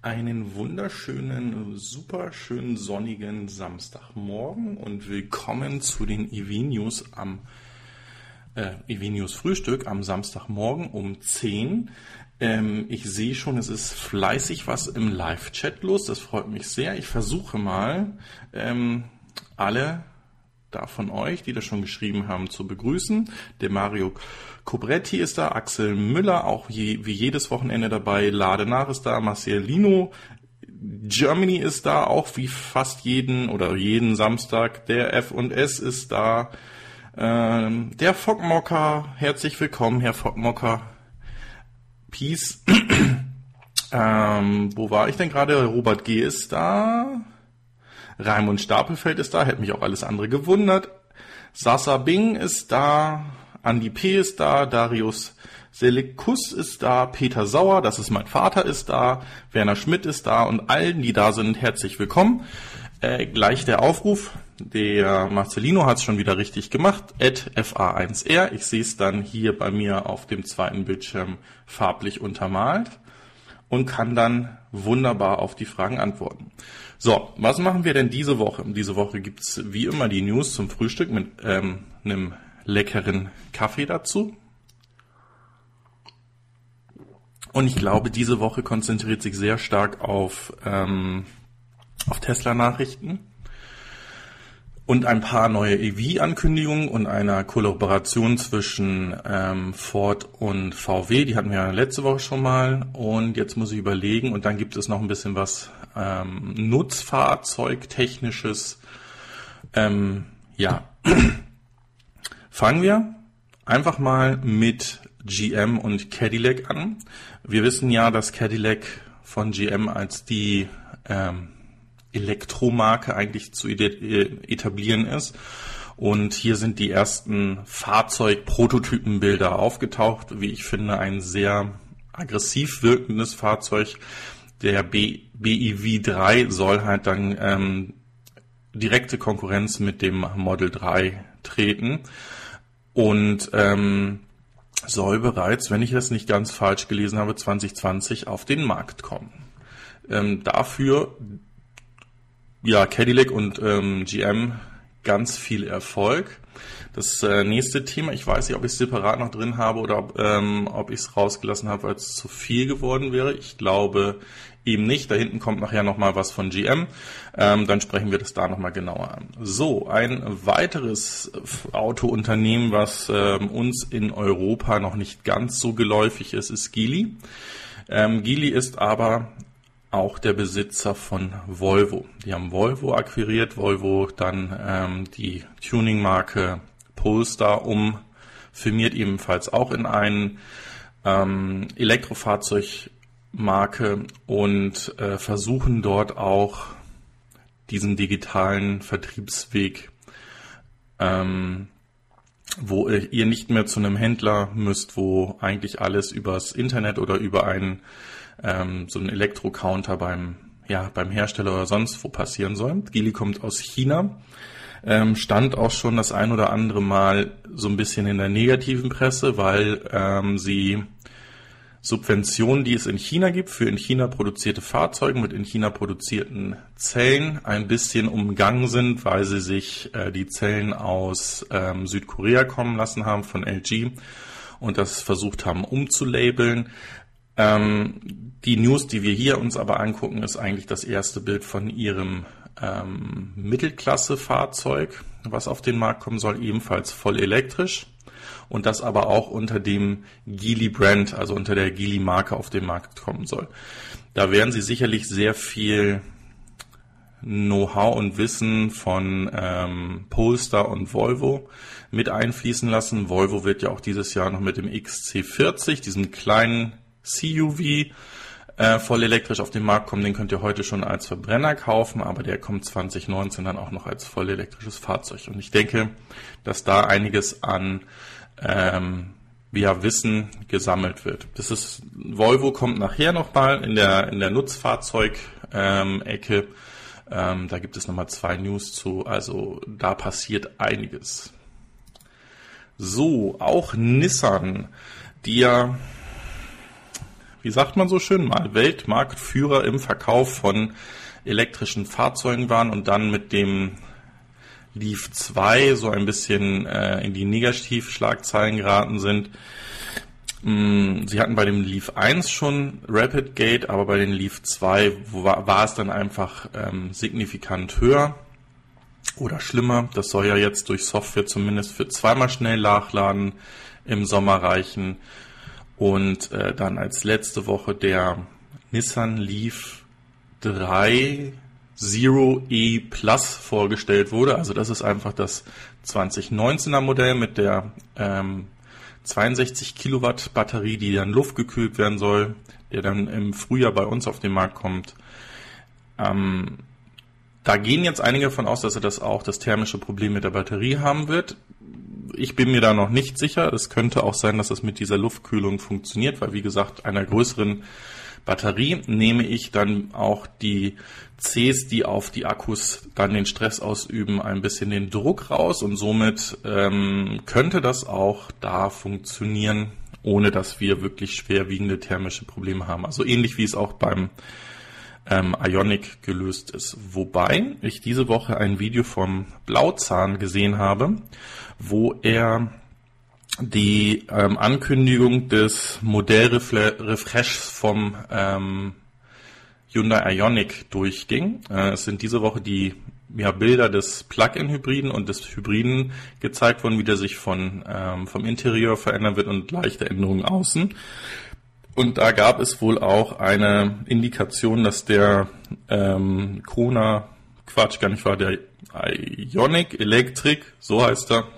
Einen wunderschönen, super schönen sonnigen Samstagmorgen und willkommen zu den EV News am äh, EV News Frühstück am Samstagmorgen um 10. Ähm, ich sehe schon, es ist fleißig was im Live-Chat los. Das freut mich sehr. Ich versuche mal, ähm, alle da von euch, die das schon geschrieben haben, zu begrüßen. Der Mario Cobretti ist da, Axel Müller, auch je, wie jedes Wochenende dabei, Ladenach ist da, Marcelino, Germany ist da, auch wie fast jeden oder jeden Samstag, der F&S ist da, ähm, der Fockmocker, herzlich willkommen, Herr Fockmocker, Peace. ähm, wo war ich denn gerade? Robert G. ist da. Raimund Stapelfeld ist da, hätte mich auch alles andere gewundert. Sasa Bing ist da. Andi P. ist da, Darius Selikus ist da, Peter Sauer, das ist mein Vater, ist da, Werner Schmidt ist da und allen, die da sind, herzlich willkommen. Äh, gleich der Aufruf, der Marcelino hat es schon wieder richtig gemacht, at FA1R. Ich sehe es dann hier bei mir auf dem zweiten Bildschirm farblich untermalt und kann dann wunderbar auf die Fragen antworten. So, was machen wir denn diese Woche? Diese Woche gibt's wie immer die News zum Frühstück mit ähm, einem leckeren Kaffee dazu. Und ich glaube, diese Woche konzentriert sich sehr stark auf, ähm, auf Tesla-Nachrichten und ein paar neue EV-Ankündigungen und einer Kollaboration zwischen ähm, Ford und VW. Die hatten wir ja letzte Woche schon mal. Und jetzt muss ich überlegen. Und dann gibt es noch ein bisschen was ähm, Nutzfahrzeugtechnisches. Ähm, ja, Fangen wir einfach mal mit GM und Cadillac an. Wir wissen ja, dass Cadillac von GM als die ähm, Elektromarke eigentlich zu äh, etablieren ist. Und hier sind die ersten Fahrzeugprototypenbilder aufgetaucht. Wie ich finde, ein sehr aggressiv wirkendes Fahrzeug. Der B BIV 3 soll halt dann ähm, direkte Konkurrenz mit dem Model 3 treten und ähm, soll bereits, wenn ich das nicht ganz falsch gelesen habe, 2020 auf den Markt kommen. Ähm, dafür ja Cadillac und ähm, GM ganz viel Erfolg. Das äh, nächste Thema, ich weiß nicht, ob ich es separat noch drin habe oder ob, ähm, ob ich es rausgelassen habe, weil es zu viel geworden wäre. Ich glaube eben nicht. Da hinten kommt nachher nochmal was von GM. Ähm, dann sprechen wir das da nochmal genauer an. So, ein weiteres Autounternehmen, was ähm, uns in Europa noch nicht ganz so geläufig ist, ist Geely. Ähm, Geely ist aber auch der Besitzer von Volvo. Die haben Volvo akquiriert, Volvo dann ähm, die Tuning-Marke Polestar umfirmiert ebenfalls auch in ein ähm, Elektrofahrzeug Marke und äh, versuchen dort auch diesen digitalen Vertriebsweg, ähm, wo ihr nicht mehr zu einem Händler müsst, wo eigentlich alles übers Internet oder über einen ähm, so einen Elektrocounter beim ja beim Hersteller oder sonst wo passieren soll. Gili kommt aus China, ähm, stand auch schon das ein oder andere Mal so ein bisschen in der negativen Presse, weil ähm, sie Subventionen, die es in China gibt, für in China produzierte Fahrzeuge mit in China produzierten Zellen ein bisschen umgangen sind, weil sie sich äh, die Zellen aus ähm, Südkorea kommen lassen haben von LG und das versucht haben umzulabeln. Ähm, die News, die wir hier uns aber angucken, ist eigentlich das erste Bild von ihrem ähm, Mittelklasse-Fahrzeug, was auf den Markt kommen soll, ebenfalls voll elektrisch und das aber auch unter dem Geely Brand, also unter der Geely Marke auf den Markt kommen soll. Da werden Sie sicherlich sehr viel Know-how und Wissen von ähm, Polestar und Volvo mit einfließen lassen. Volvo wird ja auch dieses Jahr noch mit dem XC40, diesem kleinen CUV, äh, voll elektrisch auf den Markt kommen. Den könnt ihr heute schon als Verbrenner kaufen, aber der kommt 2019 dann auch noch als voll elektrisches Fahrzeug. Und ich denke, dass da einiges an ähm, ja, Wissen gesammelt wird. Das ist Volvo kommt nachher nochmal in der in der Nutzfahrzeug-Ecke. Ähm, ähm, da gibt es nochmal zwei News zu. Also da passiert einiges. So, auch Nissan, die ja wie sagt man so schön mal, Weltmarktführer im Verkauf von elektrischen Fahrzeugen waren und dann mit dem Leaf 2 so ein bisschen äh, in die Negativschlagzeilen geraten sind. Mm, sie hatten bei dem Leaf 1 schon Rapid Gate, aber bei den Leaf 2 war, war es dann einfach ähm, signifikant höher oder schlimmer. Das soll ja jetzt durch Software zumindest für zweimal schnell nachladen im Sommer reichen. Und äh, dann als letzte Woche der Nissan Leaf 3 Zero E Plus vorgestellt wurde. Also das ist einfach das 2019er Modell mit der ähm, 62 Kilowatt Batterie, die dann luftgekühlt werden soll, der dann im Frühjahr bei uns auf den Markt kommt. Ähm, da gehen jetzt einige davon aus, dass er das auch das thermische Problem mit der Batterie haben wird. Ich bin mir da noch nicht sicher. Es könnte auch sein, dass es mit dieser Luftkühlung funktioniert, weil wie gesagt, einer größeren Batterie nehme ich dann auch die Cs, die auf die Akkus dann den Stress ausüben, ein bisschen den Druck raus und somit ähm, könnte das auch da funktionieren, ohne dass wir wirklich schwerwiegende thermische Probleme haben. Also ähnlich wie es auch beim ähm, Ionic gelöst ist. Wobei ich diese Woche ein Video vom Blauzahn gesehen habe, wo er die ähm, Ankündigung des Modellrefreshs vom ähm, Hyundai Ionic durchging. Äh, es sind diese Woche die ja, Bilder des Plug-in-Hybriden und des Hybriden gezeigt worden, wie der sich von, ähm, vom Interieur verändern wird und leichte Änderungen außen. Und da gab es wohl auch eine Indikation, dass der ähm, Kona, Quatsch, gar nicht war, der Ionic Electric, so heißt er,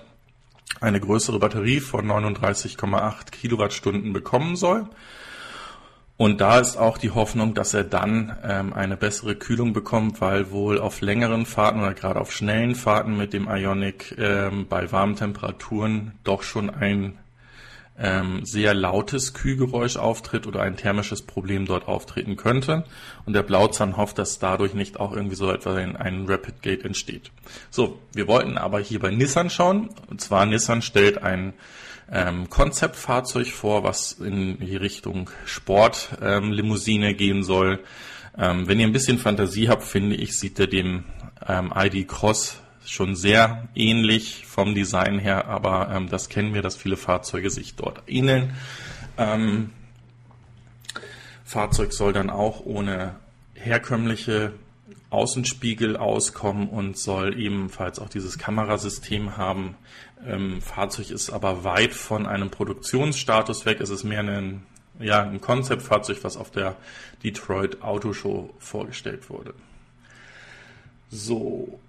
eine größere Batterie von 39,8 Kilowattstunden bekommen soll. Und da ist auch die Hoffnung, dass er dann ähm, eine bessere Kühlung bekommt, weil wohl auf längeren Fahrten oder gerade auf schnellen Fahrten mit dem Ionic ähm, bei warmen Temperaturen doch schon ein sehr lautes Kühlgeräusch auftritt oder ein thermisches Problem dort auftreten könnte. Und der Blauzahn hofft, dass dadurch nicht auch irgendwie so etwas ein, ein Rapid Gate entsteht. So, wir wollten aber hier bei Nissan schauen. Und zwar Nissan stellt ein ähm, Konzeptfahrzeug vor, was in die Richtung Sportlimousine ähm, gehen soll. Ähm, wenn ihr ein bisschen Fantasie habt, finde ich, sieht er dem ähm, ID Cross schon sehr ähnlich vom Design her, aber ähm, das kennen wir, dass viele Fahrzeuge sich dort ähneln. Ähm, Fahrzeug soll dann auch ohne herkömmliche Außenspiegel auskommen und soll ebenfalls auch dieses Kamerasystem haben. Ähm, Fahrzeug ist aber weit von einem Produktionsstatus weg. Es ist mehr ein, ja, ein Konzeptfahrzeug, was auf der Detroit Auto Show vorgestellt wurde. So,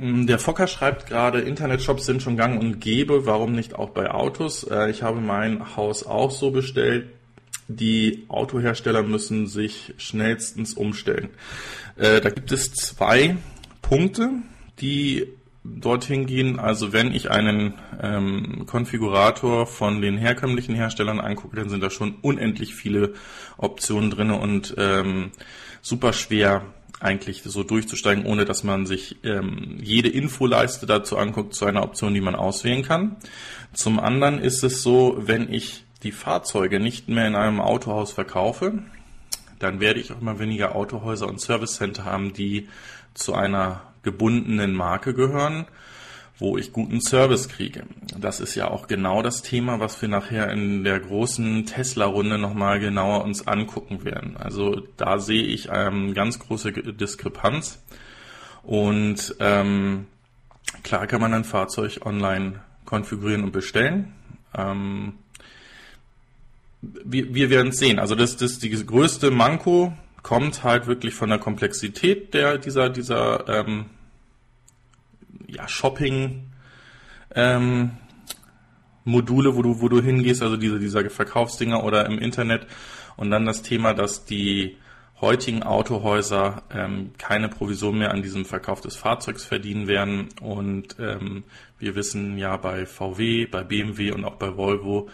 der Fokker schreibt gerade, Internetshops sind schon gang und gäbe, warum nicht auch bei Autos? Äh, ich habe mein Haus auch so bestellt. Die Autohersteller müssen sich schnellstens umstellen. Äh, da gibt es zwei Punkte, die dorthin gehen. Also wenn ich einen ähm, Konfigurator von den herkömmlichen Herstellern angucke, dann sind da schon unendlich viele Optionen drin und ähm, super schwer eigentlich so durchzusteigen, ohne dass man sich ähm, jede Infoleiste dazu anguckt, zu einer Option, die man auswählen kann. Zum anderen ist es so, wenn ich die Fahrzeuge nicht mehr in einem Autohaus verkaufe, dann werde ich auch immer weniger Autohäuser und Service Center haben, die zu einer gebundenen Marke gehören wo ich guten Service kriege. Das ist ja auch genau das Thema, was wir nachher in der großen Tesla-Runde nochmal genauer uns angucken werden. Also da sehe ich ähm, ganz große Diskrepanz. Und ähm, klar kann man ein Fahrzeug online konfigurieren und bestellen. Ähm, wir, wir werden es sehen. Also das, das die größte Manko kommt halt wirklich von der Komplexität der dieser dieser ähm, ja, Shopping ähm, Module, wo du, wo du hingehst, also diese, dieser Verkaufsdinger oder im Internet. Und dann das Thema, dass die heutigen Autohäuser ähm, keine Provision mehr an diesem Verkauf des Fahrzeugs verdienen werden. Und ähm, wir wissen ja bei VW, bei BMW und auch bei Volvo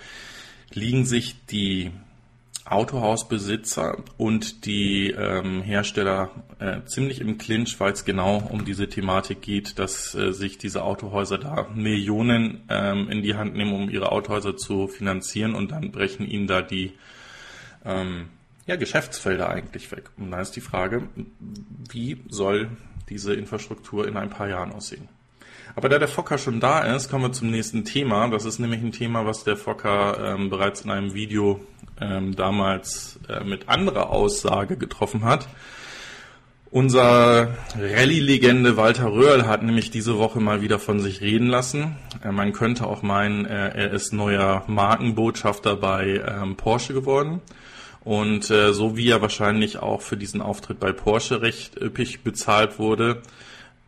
liegen sich die Autohausbesitzer und die ähm, Hersteller äh, ziemlich im Clinch, weil es genau um diese Thematik geht, dass äh, sich diese Autohäuser da Millionen ähm, in die Hand nehmen, um ihre Autohäuser zu finanzieren und dann brechen ihnen da die ähm, ja, Geschäftsfelder eigentlich weg. Und da ist die Frage, wie soll diese Infrastruktur in ein paar Jahren aussehen? Aber da der Fokker schon da ist, kommen wir zum nächsten Thema. Das ist nämlich ein Thema, was der Fokker ähm, bereits in einem Video ähm, damals äh, mit anderer Aussage getroffen hat. Unser Rallye-Legende Walter Röhrl hat nämlich diese Woche mal wieder von sich reden lassen. Äh, man könnte auch meinen, äh, er ist neuer Markenbotschafter bei ähm, Porsche geworden. Und äh, so wie er wahrscheinlich auch für diesen Auftritt bei Porsche recht üppig bezahlt wurde,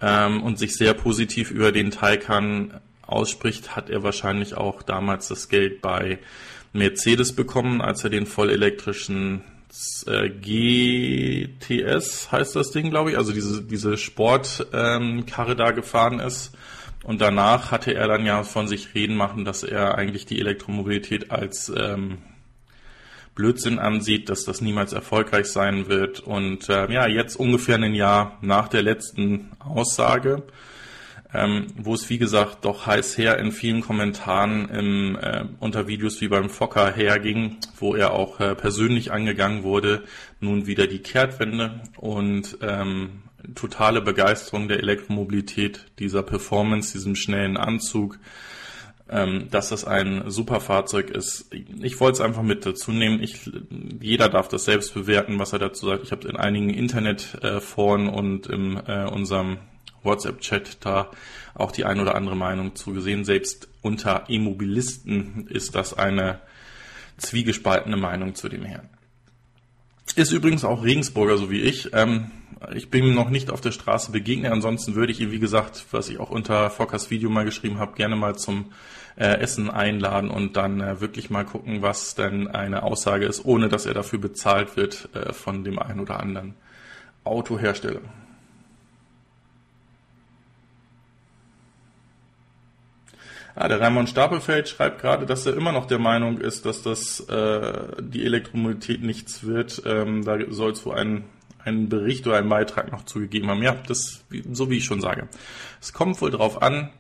ähm, und sich sehr positiv über den Taycan ausspricht, hat er wahrscheinlich auch damals das Geld bei Mercedes bekommen, als er den vollelektrischen äh, GTS heißt das Ding, glaube ich, also diese, diese Sportkarre ähm, da gefahren ist. Und danach hatte er dann ja von sich reden machen, dass er eigentlich die Elektromobilität als ähm, Blödsinn ansieht, dass das niemals erfolgreich sein wird. Und äh, ja, jetzt ungefähr ein Jahr nach der letzten Aussage, ähm, wo es wie gesagt doch heiß her in vielen Kommentaren im, äh, unter Videos wie beim Fokker herging, wo er auch äh, persönlich angegangen wurde, nun wieder die Kehrtwende und ähm, totale Begeisterung der Elektromobilität, dieser Performance, diesem schnellen Anzug, ähm, dass das ein super Fahrzeug ist. Ich wollte es einfach mit dazu nehmen. Ich, jeder darf das selbst bewerten, was er dazu sagt. Ich habe in einigen Internetforen und in äh, unserem WhatsApp-Chat da auch die ein oder andere Meinung zugesehen. Selbst unter Immobilisten ist das eine zwiegespaltene Meinung zu dem Herrn. Ist übrigens auch Regensburger, so wie ich. Ähm, ich bin ihm noch nicht auf der Straße begegnet. Ansonsten würde ich ihn, wie gesagt, was ich auch unter Fockers Video mal geschrieben habe, gerne mal zum äh, Essen einladen und dann äh, wirklich mal gucken, was denn eine Aussage ist, ohne dass er dafür bezahlt wird äh, von dem einen oder anderen Autohersteller. Ah, der Raimund Stapelfeld schreibt gerade, dass er immer noch der Meinung ist, dass das äh, die Elektromobilität nichts wird. Ähm, da soll es wohl einen, einen Bericht oder einen Beitrag noch zugegeben haben. Ja, das so wie ich schon sage. Es kommt wohl darauf an,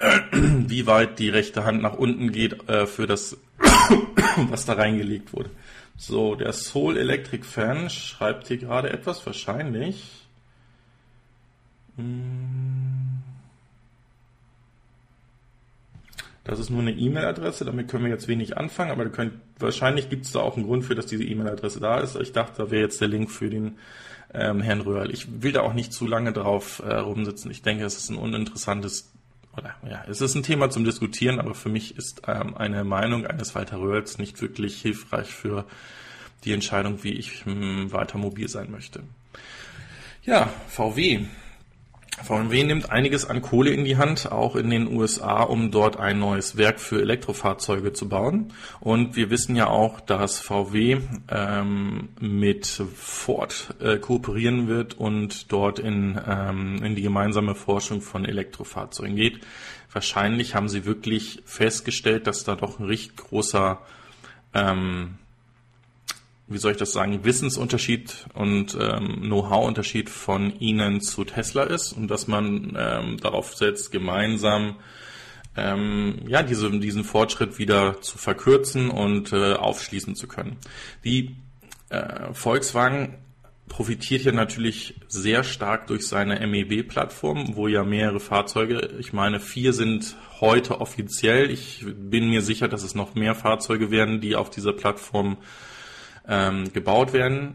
wie weit die rechte Hand nach unten geht äh, für das, was da reingelegt wurde. So, der Soul Electric Fan schreibt hier gerade etwas, wahrscheinlich. Hm. Das ist nur eine E-Mail-Adresse, damit können wir jetzt wenig anfangen, aber könnt, wahrscheinlich gibt es da auch einen Grund für, dass diese E-Mail-Adresse da ist. Ich dachte, da wäre jetzt der Link für den ähm, Herrn Röhrl. Ich will da auch nicht zu lange drauf äh, rumsitzen. Ich denke, es ist ein uninteressantes, oder ja, es ist ein Thema zum Diskutieren, aber für mich ist ähm, eine Meinung eines Walter Röhrls nicht wirklich hilfreich für die Entscheidung, wie ich ähm, weiter mobil sein möchte. Ja, VW. VW nimmt einiges an Kohle in die Hand, auch in den USA, um dort ein neues Werk für Elektrofahrzeuge zu bauen. Und wir wissen ja auch, dass VW ähm, mit Ford äh, kooperieren wird und dort in, ähm, in die gemeinsame Forschung von Elektrofahrzeugen geht. Wahrscheinlich haben sie wirklich festgestellt, dass da doch ein richtig großer ähm, wie soll ich das sagen, Wissensunterschied und ähm, Know-how-Unterschied von Ihnen zu Tesla ist und dass man ähm, darauf setzt, gemeinsam ähm, ja, diese, diesen Fortschritt wieder zu verkürzen und äh, aufschließen zu können. Die äh, Volkswagen profitiert ja natürlich sehr stark durch seine MEB-Plattform, wo ja mehrere Fahrzeuge, ich meine, vier sind heute offiziell. Ich bin mir sicher, dass es noch mehr Fahrzeuge werden, die auf dieser Plattform ähm, gebaut werden.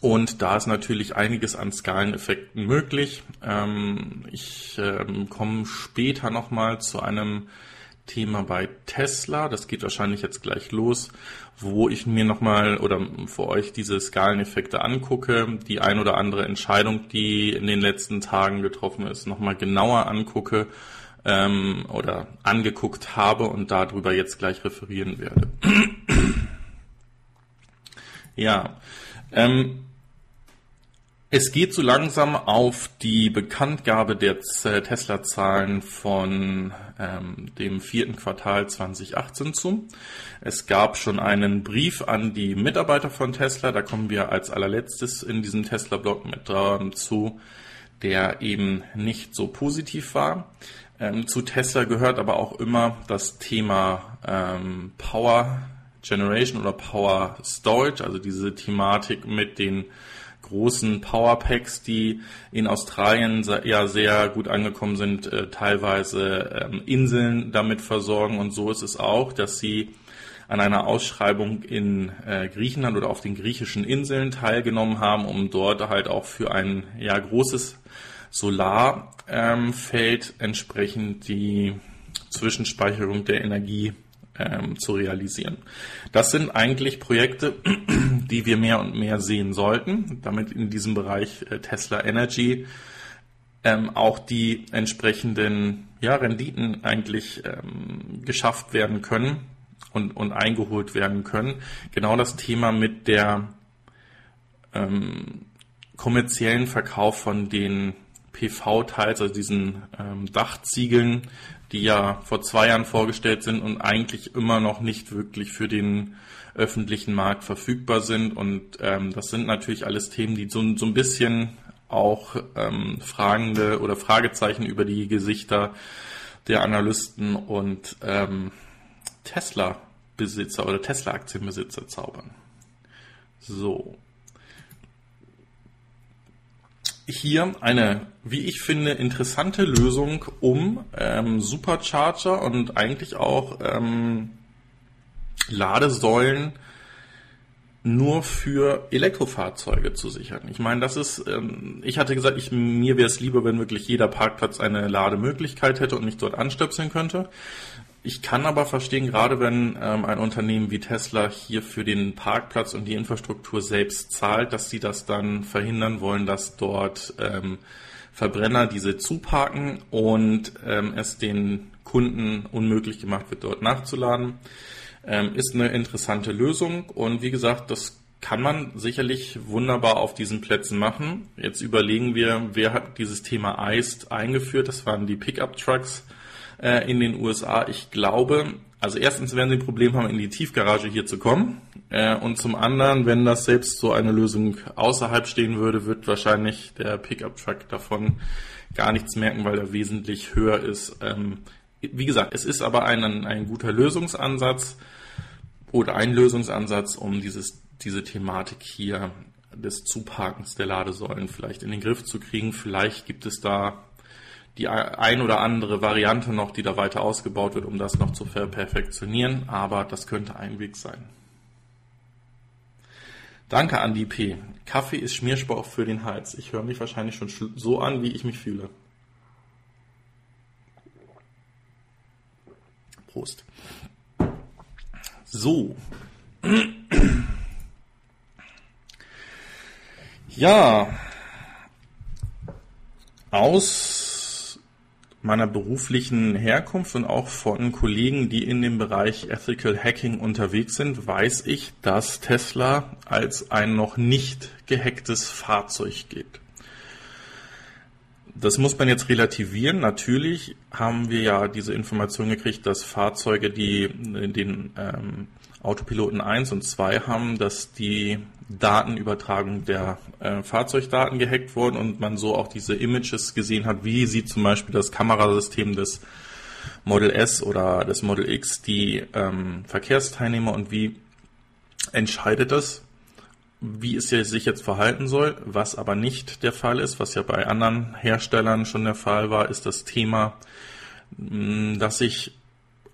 Und da ist natürlich einiges an Skaleneffekten möglich. Ähm, ich ähm, komme später nochmal zu einem Thema bei Tesla. Das geht wahrscheinlich jetzt gleich los, wo ich mir nochmal oder für euch diese Skaleneffekte angucke, die ein oder andere Entscheidung, die in den letzten Tagen getroffen ist, nochmal genauer angucke ähm, oder angeguckt habe und darüber jetzt gleich referieren werde. Ja. Ähm, Es geht so langsam auf die Bekanntgabe der Tesla-Zahlen von ähm, dem vierten Quartal 2018 zu. Es gab schon einen Brief an die Mitarbeiter von Tesla, da kommen wir als allerletztes in diesem Tesla-Blog mit äh, zu, der eben nicht so positiv war. Ähm, zu Tesla gehört aber auch immer das Thema ähm, Power Generation oder Power Storage, also diese Thematik mit den großen Powerpacks, die in Australien ja sehr gut angekommen sind, äh, teilweise ähm, Inseln damit versorgen. Und so ist es auch, dass sie an einer Ausschreibung in äh, Griechenland oder auf den griechischen Inseln teilgenommen haben, um dort halt auch für ein ja großes Solarfeld ähm, entsprechend die Zwischenspeicherung der Energie ähm, zu realisieren. Das sind eigentlich Projekte, die wir mehr und mehr sehen sollten, damit in diesem Bereich äh, Tesla Energy ähm, auch die entsprechenden ja, Renditen eigentlich ähm, geschafft werden können und, und eingeholt werden können. Genau das Thema mit der ähm, kommerziellen Verkauf von den PV-Teils, also diesen ähm, Dachziegeln, die ja vor zwei Jahren vorgestellt sind und eigentlich immer noch nicht wirklich für den öffentlichen Markt verfügbar sind. Und ähm, das sind natürlich alles Themen, die so, so ein bisschen auch ähm, fragende oder Fragezeichen über die Gesichter der Analysten und ähm, Tesla-Besitzer oder Tesla-Aktienbesitzer zaubern. So hier eine, wie ich finde, interessante Lösung, um ähm, Supercharger und eigentlich auch ähm, Ladesäulen nur für Elektrofahrzeuge zu sichern. Ich meine, das ist, ähm, ich hatte gesagt, ich, mir wäre es lieber, wenn wirklich jeder Parkplatz eine Lademöglichkeit hätte und mich dort anstöpseln könnte. Ich kann aber verstehen, gerade wenn ähm, ein Unternehmen wie Tesla hier für den Parkplatz und die Infrastruktur selbst zahlt, dass sie das dann verhindern wollen, dass dort ähm, Verbrenner diese zuparken und ähm, es den Kunden unmöglich gemacht wird, dort nachzuladen. Ähm, ist eine interessante Lösung und wie gesagt, das kann man sicherlich wunderbar auf diesen Plätzen machen. Jetzt überlegen wir, wer hat dieses Thema Iced eingeführt. Das waren die Pickup-Trucks äh, in den USA. Ich glaube, also erstens werden sie ein Problem haben, in die Tiefgarage hier zu kommen. Äh, und zum anderen, wenn das selbst so eine Lösung außerhalb stehen würde, wird wahrscheinlich der Pickup-Truck davon gar nichts merken, weil er wesentlich höher ist. Ähm, wie gesagt, es ist aber ein, ein guter Lösungsansatz oder ein Lösungsansatz, um dieses, diese Thematik hier des Zuparkens der Ladesäulen vielleicht in den Griff zu kriegen. Vielleicht gibt es da die ein oder andere Variante noch, die da weiter ausgebaut wird, um das noch zu perfektionieren, aber das könnte ein Weg sein. Danke, Andi P. Kaffee ist Schmierspauch für den Hals. Ich höre mich wahrscheinlich schon so an, wie ich mich fühle. Prost. So. Ja. Aus meiner beruflichen Herkunft und auch von Kollegen, die in dem Bereich Ethical Hacking unterwegs sind, weiß ich, dass Tesla als ein noch nicht gehacktes Fahrzeug gilt. Das muss man jetzt relativieren. Natürlich haben wir ja diese Information gekriegt, dass Fahrzeuge, die den ähm, Autopiloten 1 und 2 haben, dass die Datenübertragung der äh, Fahrzeugdaten gehackt wurden und man so auch diese Images gesehen hat, wie sieht zum Beispiel das Kamerasystem des Model S oder des Model X die ähm, Verkehrsteilnehmer und wie entscheidet das, wie es sich jetzt verhalten soll. Was aber nicht der Fall ist, was ja bei anderen Herstellern schon der Fall war, ist das Thema, dass ich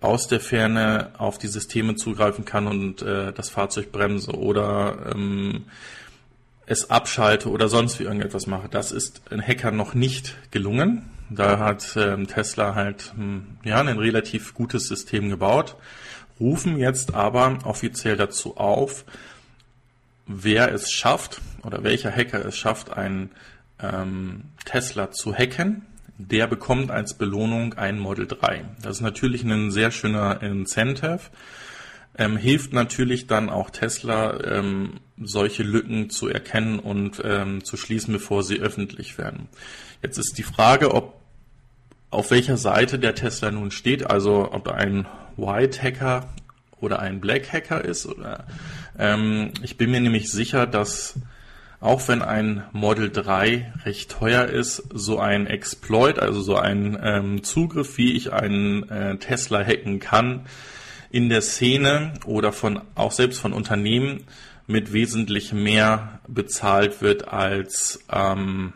aus der Ferne auf die Systeme zugreifen kann und äh, das Fahrzeug bremse oder ähm, es abschalte oder sonst wie irgendetwas mache. Das ist ein Hacker noch nicht gelungen. Da hat ähm, Tesla halt hm, ja ein relativ gutes System gebaut, rufen jetzt aber offiziell dazu auf, wer es schafft oder welcher Hacker es schafft, einen ähm, Tesla zu hacken, der bekommt als Belohnung ein Model 3. Das ist natürlich ein sehr schöner Incentive. ähm, hilft natürlich dann auch Tesla, ähm, solche Lücken zu erkennen und ähm, zu schließen, bevor sie öffentlich werden. Jetzt ist die Frage, ob auf welcher Seite der Tesla nun steht, also ob ein White Hacker oder ein Black Hacker ist. Oder, ähm, ich bin mir nämlich sicher, dass auch wenn ein Model 3 recht teuer ist, so ein Exploit, also so ein ähm, Zugriff, wie ich einen äh, Tesla hacken kann, in der Szene oder von auch selbst von Unternehmen mit wesentlich mehr bezahlt wird als ähm,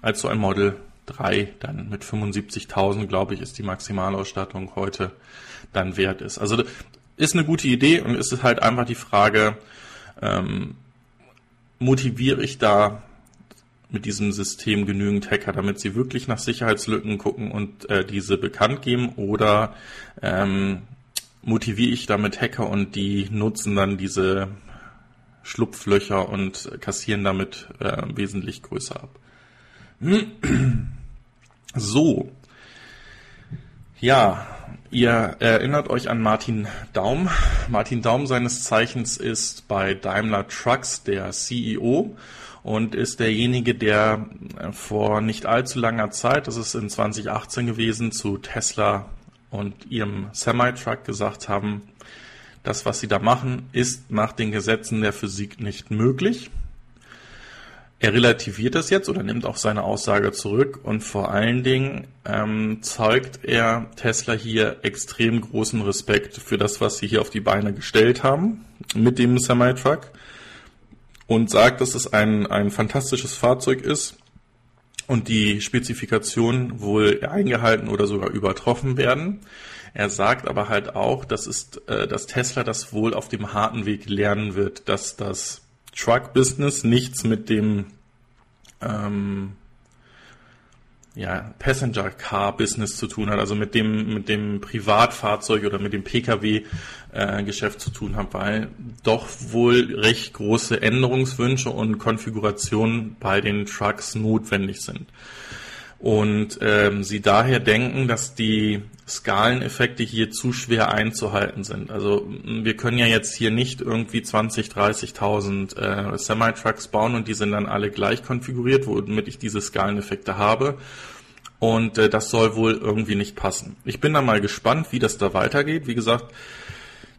als so ein Model 3 dann mit 75.000 glaube ich ist die Maximalausstattung heute dann wert ist. Also ist eine gute Idee und ist halt einfach die Frage ähm, motiviere ich da mit diesem System genügend Hacker, damit sie wirklich nach Sicherheitslücken gucken und äh, diese bekannt geben oder ähm, motiviere ich damit Hacker und die nutzen dann diese Schlupflöcher und kassieren damit äh, wesentlich größer ab. So. Ja, ihr erinnert euch an Martin Daum. Martin Daum seines Zeichens ist bei Daimler Trucks der CEO und ist derjenige, der äh, vor nicht allzu langer Zeit, das ist in 2018 gewesen, zu Tesla und ihrem Semi-Truck gesagt haben, das, was sie da machen, ist nach den Gesetzen der Physik nicht möglich. Er relativiert das jetzt oder nimmt auch seine Aussage zurück und vor allen Dingen ähm, zeugt er Tesla hier extrem großen Respekt für das, was sie hier auf die Beine gestellt haben mit dem Semi-Truck und sagt, dass es ein, ein fantastisches Fahrzeug ist und die Spezifikationen wohl eingehalten oder sogar übertroffen werden. Er sagt aber halt auch, dass, ist, äh, dass Tesla das wohl auf dem harten Weg lernen wird, dass das Truck-Business nichts mit dem ähm, ja, Passenger Car Business zu tun hat, also mit dem, mit dem Privatfahrzeug oder mit dem Pkw äh, Geschäft zu tun hat, weil doch wohl recht große Änderungswünsche und Konfigurationen bei den Trucks notwendig sind. Und ähm, sie daher denken, dass die Skaleneffekte hier zu schwer einzuhalten sind. Also wir können ja jetzt hier nicht irgendwie 20, 30.000 äh, Semi-Trucks bauen und die sind dann alle gleich konfiguriert, womit ich diese Skaleneffekte habe. Und äh, das soll wohl irgendwie nicht passen. Ich bin da mal gespannt, wie das da weitergeht. Wie gesagt,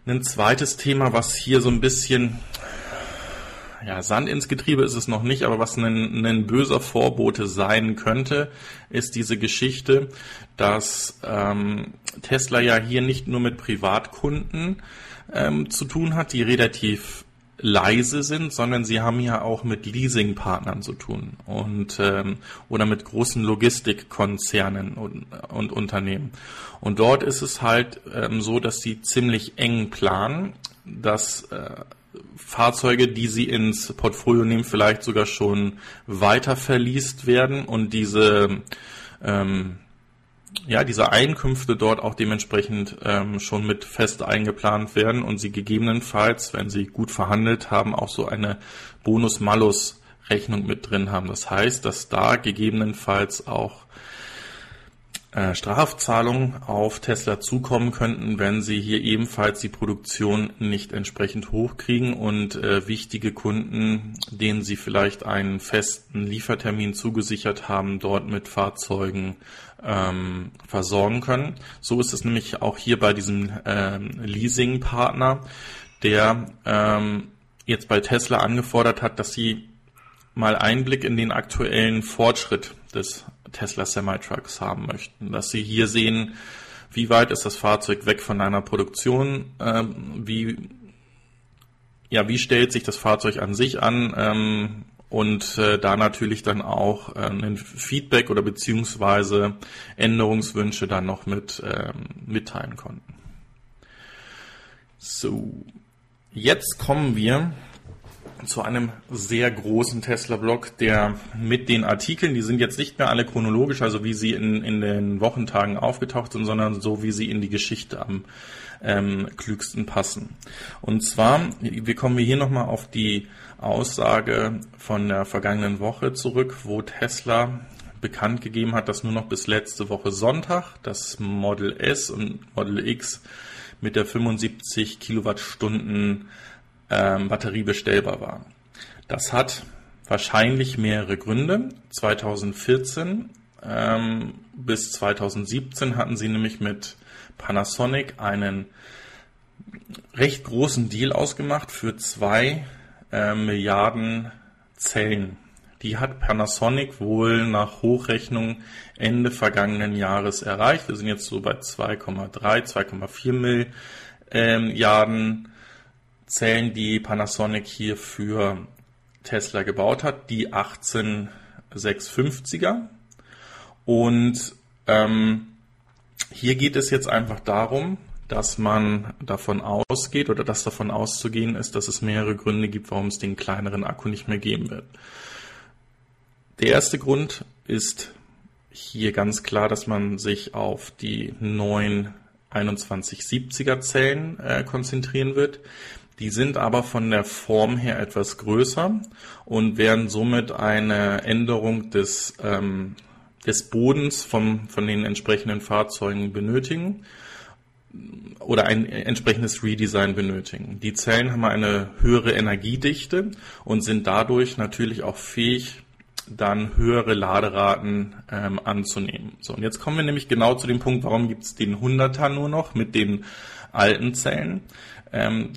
ein zweites Thema, was hier so ein bisschen ja, Sand ins Getriebe ist es noch nicht, aber was ein, ein böser Vorbote sein könnte, ist diese Geschichte, dass ähm, Tesla ja hier nicht nur mit Privatkunden ähm, zu tun hat, die relativ leise sind, sondern sie haben ja auch mit Leasingpartnern zu tun und ähm, oder mit großen Logistikkonzernen und, und Unternehmen. Und dort ist es halt ähm, so, dass sie ziemlich eng planen, dass äh, Fahrzeuge, die sie ins Portfolio nehmen, vielleicht sogar schon weiter verliest werden und diese ähm, ja, diese Einkünfte dort auch dementsprechend ähm, schon mit fest eingeplant werden und sie gegebenenfalls, wenn sie gut verhandelt haben, auch so eine Bonus-Malus-Rechnung mit drin haben. Das heißt, dass da gegebenenfalls auch äh, Strafzahlungen auf Tesla zukommen könnten, wenn sie hier ebenfalls die Produktion nicht entsprechend hochkriegen und äh, wichtige Kunden, denen sie vielleicht einen festen Liefertermin zugesichert haben, dort mit Fahrzeugen ähm, versorgen können. So ist es nämlich auch hier bei diesem ähm, Leasing-Partner, der ähm, jetzt bei Tesla angefordert hat, dass sie mal Einblick in den aktuellen Fortschritt des Tesla Semi-Trucks haben möchten. Dass Sie hier sehen, wie weit ist das Fahrzeug weg von einer Produktion, ähm, wie, ja, wie stellt sich das Fahrzeug an sich an ähm, und äh, da natürlich dann auch äh, ein Feedback oder beziehungsweise Änderungswünsche dann noch mit ähm, mitteilen konnten. So, jetzt kommen wir zu einem sehr großen Tesla-Blog, der mit den Artikeln, die sind jetzt nicht mehr alle chronologisch, also wie sie in, in den Wochentagen aufgetaucht sind, sondern so, wie sie in die Geschichte am ähm, klügsten passen. Und zwar, wir kommen hier nochmal auf die Aussage von der vergangenen Woche zurück, wo Tesla bekannt gegeben hat, dass nur noch bis letzte Woche Sonntag das Model S und Model X mit der 75 Kilowattstunden ähm, Batterie bestellbar war. Das hat wahrscheinlich mehrere Gründe. 2014 ähm, bis 2017 hatten sie nämlich mit Panasonic einen recht großen Deal ausgemacht für zwei äh, Milliarden Zellen. Die hat Panasonic wohl nach Hochrechnung Ende vergangenen Jahres erreicht. Wir sind jetzt so bei 2,3, 2,4 Milliarden Zellen, die Panasonic hier für Tesla gebaut hat, die 18650er. Und ähm, hier geht es jetzt einfach darum, dass man davon ausgeht oder dass davon auszugehen ist, dass es mehrere Gründe gibt, warum es den kleineren Akku nicht mehr geben wird. Der erste Grund ist hier ganz klar, dass man sich auf die neuen 2170er Zellen äh, konzentrieren wird. Die sind aber von der Form her etwas größer und werden somit eine Änderung des, ähm, des Bodens vom, von den entsprechenden Fahrzeugen benötigen oder ein entsprechendes Redesign benötigen. Die Zellen haben eine höhere Energiedichte und sind dadurch natürlich auch fähig, dann höhere Laderaten ähm, anzunehmen. So, und jetzt kommen wir nämlich genau zu dem Punkt, warum gibt es den 100er nur noch mit den alten Zellen. Ähm,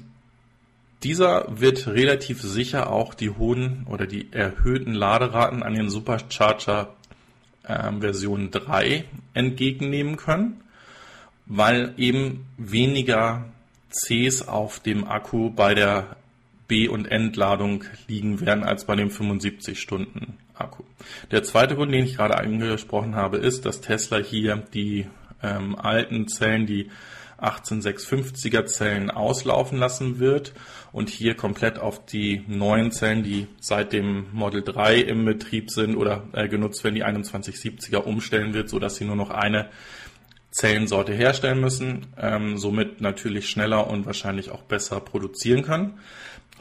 dieser wird relativ sicher auch die hohen oder die erhöhten Laderaten an den Supercharger äh, Version 3 entgegennehmen können weil eben weniger Cs auf dem Akku bei der B- und Entladung liegen werden als bei dem 75 Stunden Akku. Der zweite Grund, den ich gerade angesprochen habe, ist, dass Tesla hier die ähm, alten Zellen, die 18650er Zellen auslaufen lassen wird und hier komplett auf die neuen Zellen, die seit dem Model 3 im Betrieb sind oder äh, genutzt werden, die 2170er umstellen wird, so dass sie nur noch eine Zellensorte herstellen müssen, ähm, somit natürlich schneller und wahrscheinlich auch besser produzieren können.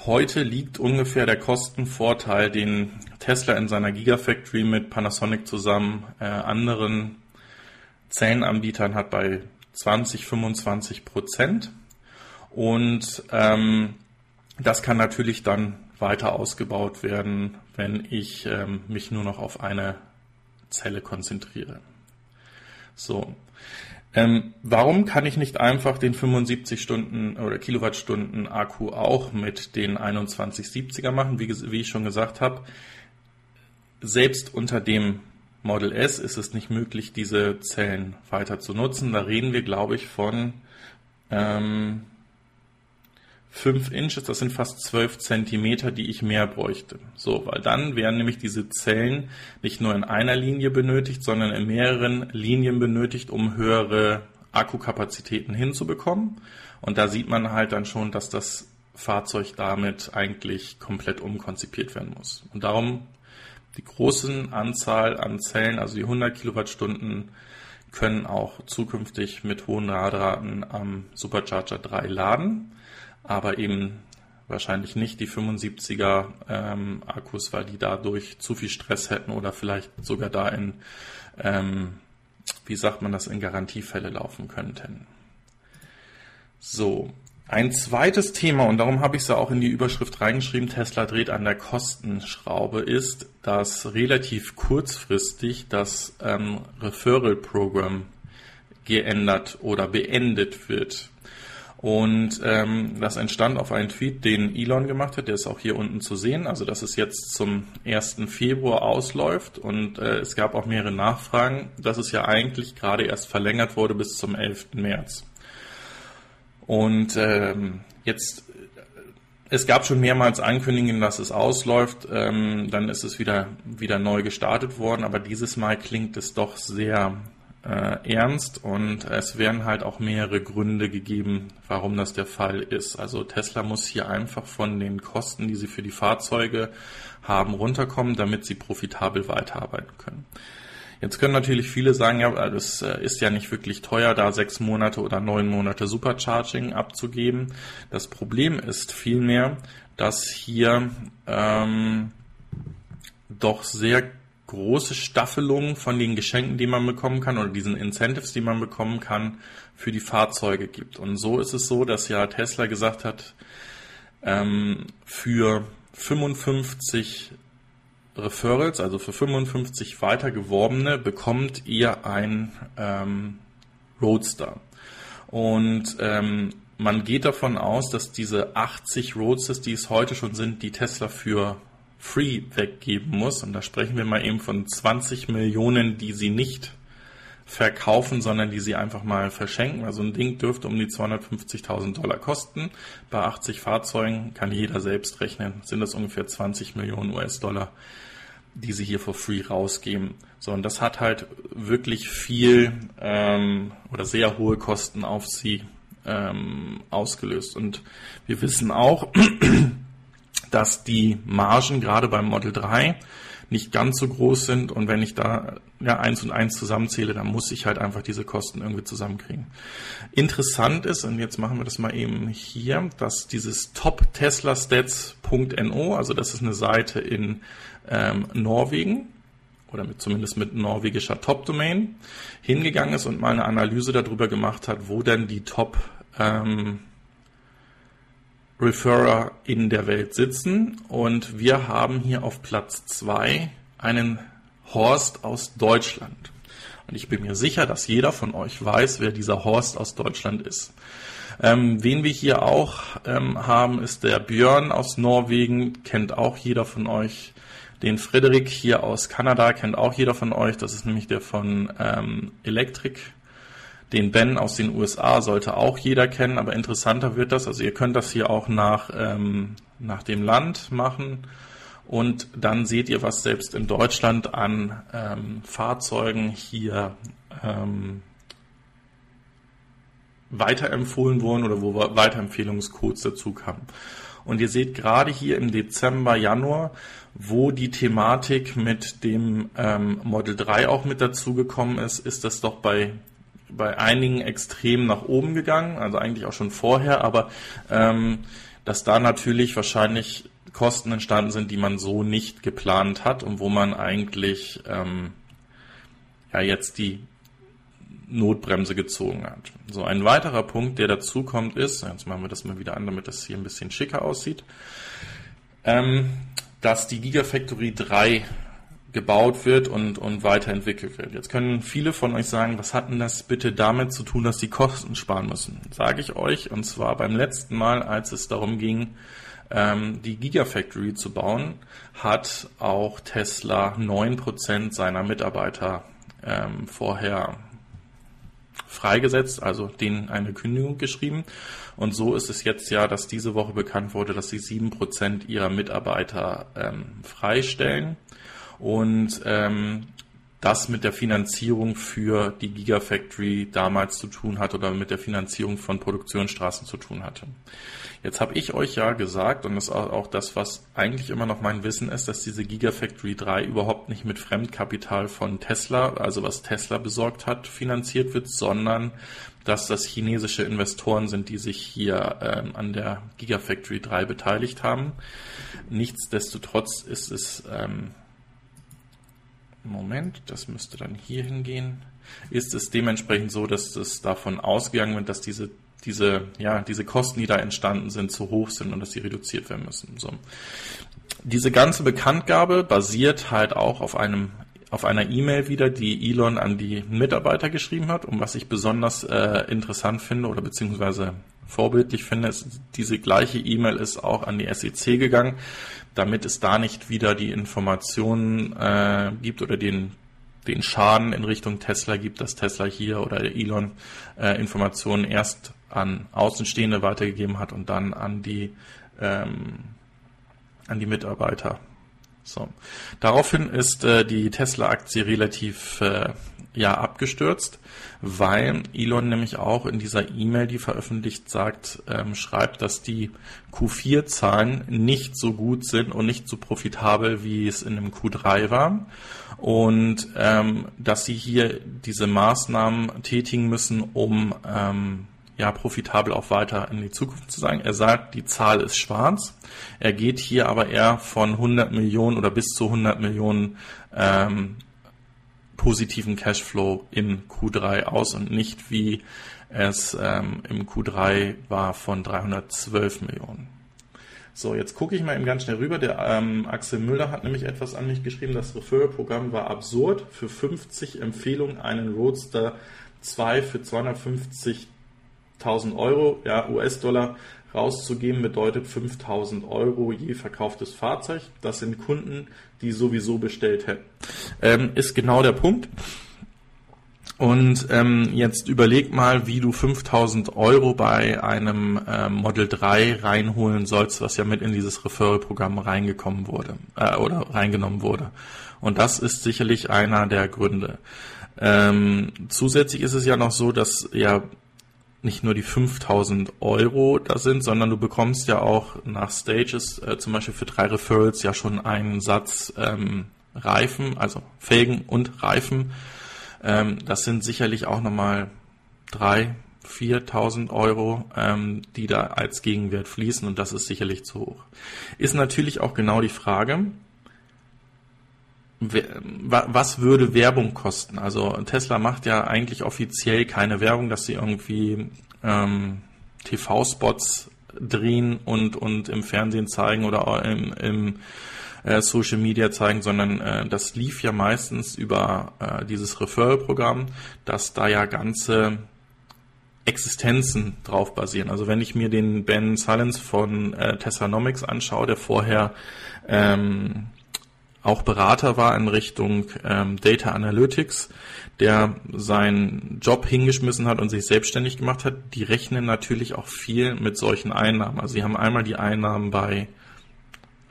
Heute liegt ungefähr der Kostenvorteil, den Tesla in seiner Gigafactory mit Panasonic zusammen äh, anderen Zellenanbietern hat bei 20, 25 Prozent. Und ähm, das kann natürlich dann weiter ausgebaut werden, wenn ich ähm, mich nur noch auf eine Zelle konzentriere. So. Ähm, warum kann ich nicht einfach den 75 Stunden oder Kilowattstunden Akku auch mit den 2170er machen? Wie, wie ich schon gesagt habe, selbst unter dem Model S ist es nicht möglich, diese Zellen weiter zu nutzen. Da reden wir, glaube ich, von ähm, 5 Inches, das sind fast 12 Zentimeter, die ich mehr bräuchte. So, weil dann werden nämlich diese Zellen nicht nur in einer Linie benötigt, sondern in mehreren Linien benötigt, um höhere Akkukapazitäten hinzubekommen. Und da sieht man halt dann schon, dass das Fahrzeug damit eigentlich komplett umkonzipiert werden muss. Und darum die großen Anzahl an Zellen, also die 100 Kilowattstunden, können auch zukünftig mit hohen Ladraten am Supercharger 3 laden aber eben wahrscheinlich nicht die 75er ähm, Akkus, weil die dadurch zu viel Stress hätten oder vielleicht sogar da in, ähm, wie sagt man das, in Garantiefälle laufen könnten. So, ein zweites Thema, und darum habe ich es ja auch in die Überschrift reingeschrieben, Tesla dreht an der Kostenschraube, ist, dass relativ kurzfristig das ähm, Referral Program geändert oder beendet wird. Und ähm, das entstand auf einen Tweet, den Elon gemacht hat, der ist auch hier unten zu sehen. Also dass es jetzt zum 1. Februar ausläuft und äh, es gab auch mehrere Nachfragen, dass es ja eigentlich gerade erst verlängert wurde bis zum 11. März. Und ähm, jetzt, es gab schon mehrmals Ankündigungen, dass es ausläuft, ähm, dann ist es wieder, wieder neu gestartet worden, aber dieses Mal klingt es doch sehr äh, ernst und es werden halt auch mehrere Gründe gegeben, warum das der Fall ist. Also Tesla muss hier einfach von den Kosten, die sie für die Fahrzeuge haben, runterkommen, damit sie profitabel weiterarbeiten können. Jetzt können natürlich viele sagen, ja, das äh, ist ja nicht wirklich teuer, da sechs Monate oder neun Monate Supercharging abzugeben. Das Problem ist vielmehr, dass hier ähm, doch sehr große Staffelung von den Geschenken, die man bekommen kann oder diesen Incentives, die man bekommen kann, für die Fahrzeuge gibt. Und so ist es so, dass ja Tesla gesagt hat, ähm, für 55 Referrals, also für 55 weitergeworbene, bekommt ihr ein ähm, Roadster. Und ähm, man geht davon aus, dass diese 80 Roadsters, die es heute schon sind, die Tesla für free weggeben muss. Und da sprechen wir mal eben von 20 Millionen, die sie nicht verkaufen, sondern die sie einfach mal verschenken. Also ein Ding dürfte um die 250.000 Dollar kosten. Bei 80 Fahrzeugen kann jeder selbst rechnen, sind das ungefähr 20 Millionen US-Dollar, die sie hier for free rausgeben. So, und das hat halt wirklich viel ähm, oder sehr hohe Kosten auf sie ähm, ausgelöst. Und wir wissen auch, dass die Margen gerade beim Model 3 nicht ganz so groß sind und wenn ich da ja eins und eins zusammenzähle, dann muss ich halt einfach diese Kosten irgendwie zusammenkriegen. Interessant ist, und jetzt machen wir das mal eben hier, dass dieses topteslastats.no, also das ist eine Seite in ähm, Norwegen, oder mit, zumindest mit norwegischer Top-Domain, hingegangen ist und mal eine Analyse darüber gemacht hat, wo denn die Top ähm, Referrer in der Welt sitzen. Und wir haben hier auf Platz zwei einen Horst aus Deutschland. Und ich bin mir sicher, dass jeder von euch weiß, wer dieser Horst aus Deutschland ist. Ähm, wen wir hier auch ähm, haben, ist der Björn aus Norwegen, kennt auch jeder von euch. Den Frederik hier aus Kanada kennt auch jeder von euch. Das ist nämlich der von ähm, Electric den Ben aus den USA sollte auch jeder kennen, aber interessanter wird das. Also ihr könnt das hier auch nach, ähm, nach dem Land machen. Und dann seht ihr, was selbst in Deutschland an ähm, Fahrzeugen hier ähm, weiterempfohlen wurden oder wo Weiterempfehlungscodes dazu kamen. Und ihr seht gerade hier im Dezember, Januar, wo die Thematik mit dem ähm, Model 3 auch mit dazugekommen ist, ist das doch bei bei einigen extrem nach oben gegangen, also eigentlich auch schon vorher, aber ähm, dass da natürlich wahrscheinlich Kosten entstanden sind, die man so nicht geplant hat und wo man eigentlich ähm, ja jetzt die Notbremse gezogen hat. So ein weiterer Punkt, der dazu kommt, ist, jetzt machen wir das mal wieder an, damit das hier ein bisschen schicker aussieht, ähm, dass die Gigafactory 3 gebaut wird und, und weiterentwickelt wird. Jetzt können viele von euch sagen, was hat denn das bitte damit zu tun, dass sie Kosten sparen müssen? Sage ich euch, und zwar beim letzten Mal, als es darum ging, ähm, die Gigafactory zu bauen, hat auch Tesla neun Prozent seiner Mitarbeiter ähm, vorher freigesetzt, also denen eine Kündigung geschrieben. Und so ist es jetzt ja, dass diese Woche bekannt wurde, dass sie sieben Prozent ihrer Mitarbeiter ähm, freistellen und ähm, das mit der Finanzierung für die Gigafactory damals zu tun hat oder mit der Finanzierung von Produktionsstraßen zu tun hatte. Jetzt habe ich euch ja gesagt, und das ist auch das, was eigentlich immer noch mein Wissen ist, dass diese Gigafactory 3 überhaupt nicht mit Fremdkapital von Tesla, also was Tesla besorgt hat, finanziert wird, sondern dass das chinesische Investoren sind, die sich hier ähm, an der Gigafactory 3 beteiligt haben. Nichtsdestotrotz ist es ähm, Moment, das müsste dann hier hingehen, ist es dementsprechend so, dass es davon ausgegangen wird, dass diese, diese, ja, diese Kosten, die da entstanden sind, zu hoch sind und dass sie reduziert werden müssen. So. Diese ganze Bekanntgabe basiert halt auch auf einem auf einer E-Mail wieder, die Elon an die Mitarbeiter geschrieben hat. Und was ich besonders äh, interessant finde oder beziehungsweise vorbildlich finde, ist, diese gleiche E-Mail ist auch an die SEC gegangen damit es da nicht wieder die Informationen äh, gibt oder den, den Schaden in Richtung Tesla gibt, dass Tesla hier oder Elon äh, Informationen erst an Außenstehende weitergegeben hat und dann an die, ähm, an die Mitarbeiter. So. Daraufhin ist äh, die Tesla-Aktie relativ äh, ja abgestürzt, weil Elon nämlich auch in dieser E-Mail, die veröffentlicht sagt, ähm, schreibt, dass die Q4-Zahlen nicht so gut sind und nicht so profitabel, wie es in dem Q3 war. Und ähm, dass sie hier diese Maßnahmen tätigen müssen, um ähm, ja profitabel auch weiter in die Zukunft zu sein. Er sagt, die Zahl ist schwarz. Er geht hier aber eher von 100 Millionen oder bis zu 100 Millionen ähm, positiven Cashflow in Q3 aus und nicht wie es ähm, im Q3 war von 312 Millionen. So, jetzt gucke ich mal eben ganz schnell rüber. Der ähm, Axel Müller hat nämlich etwas an mich geschrieben. Das Referral-Programm war absurd. Für 50 Empfehlungen einen Roadster 2 für 250.000 Euro, ja, US-Dollar rauszugeben, bedeutet 5000 Euro je verkauftes Fahrzeug. Das sind Kunden, die sowieso bestellt hätten. Ähm, ist genau der Punkt. Und ähm, jetzt überleg mal, wie du 5000 Euro bei einem ähm, Model 3 reinholen sollst, was ja mit in dieses Referral-Programm reingekommen wurde äh, oder reingenommen wurde. Und das ist sicherlich einer der Gründe. Ähm, zusätzlich ist es ja noch so, dass ja nicht nur die 5000 Euro da sind, sondern du bekommst ja auch nach Stages äh, zum Beispiel für drei Referrals ja schon einen Satz ähm, Reifen, also Felgen und Reifen ähm, das sind sicherlich auch nochmal drei, 4.000 Euro, ähm, die da als Gegenwert fließen und das ist sicherlich zu hoch. Ist natürlich auch genau die Frage, was würde Werbung kosten? Also Tesla macht ja eigentlich offiziell keine Werbung, dass sie irgendwie ähm, TV-Spots drehen und, und im Fernsehen zeigen oder im, im äh, Social Media zeigen, sondern äh, das lief ja meistens über äh, dieses Referral-Programm, dass da ja ganze Existenzen drauf basieren. Also wenn ich mir den Ben Silence von äh, Teslanomics anschaue, der vorher ähm, auch Berater war in Richtung ähm, Data Analytics, der seinen Job hingeschmissen hat und sich selbstständig gemacht hat, die rechnen natürlich auch viel mit solchen Einnahmen. Also sie haben einmal die Einnahmen bei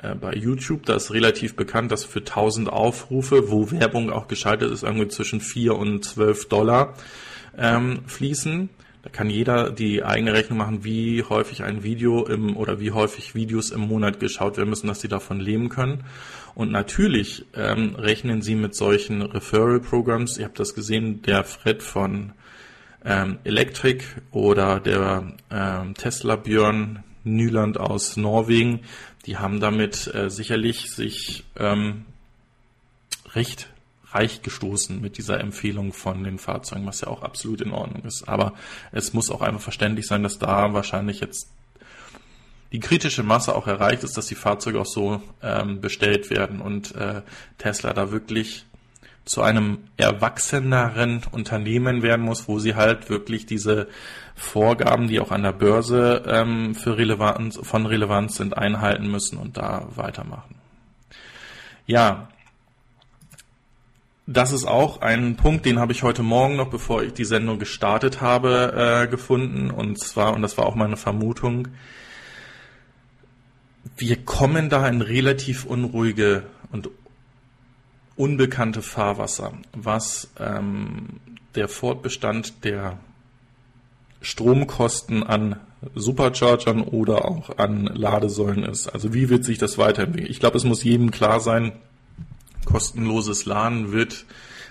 äh, bei YouTube, da ist relativ bekannt, dass für 1000 Aufrufe, wo Werbung auch geschaltet ist, irgendwie zwischen 4 und 12 Dollar ähm, fließen. Da kann jeder die eigene Rechnung machen, wie häufig ein Video im oder wie häufig Videos im Monat geschaut werden müssen, dass sie davon leben können. Und natürlich ähm, rechnen sie mit solchen Referral-Programs. Ihr habt das gesehen, der Fred von ähm, Electric oder der ähm, Tesla Björn Nyland aus Norwegen, die haben damit äh, sicherlich sich ähm, recht reich gestoßen mit dieser Empfehlung von den Fahrzeugen, was ja auch absolut in Ordnung ist. Aber es muss auch einfach verständlich sein, dass da wahrscheinlich jetzt die kritische Masse auch erreicht ist, dass die Fahrzeuge auch so ähm, bestellt werden und äh, Tesla da wirklich zu einem erwachseneren Unternehmen werden muss, wo sie halt wirklich diese Vorgaben, die auch an der Börse ähm, für Relevanz, von Relevanz sind, einhalten müssen und da weitermachen. Ja, das ist auch ein Punkt, den habe ich heute Morgen noch, bevor ich die Sendung gestartet habe, äh, gefunden. Und zwar, und das war auch meine Vermutung, wir kommen da in relativ unruhige und unbekannte Fahrwasser, was ähm, der Fortbestand der Stromkosten an Superchargern oder auch an Ladesäulen ist. Also wie wird sich das weiterentwickeln? Ich glaube, es muss jedem klar sein, kostenloses Laden wird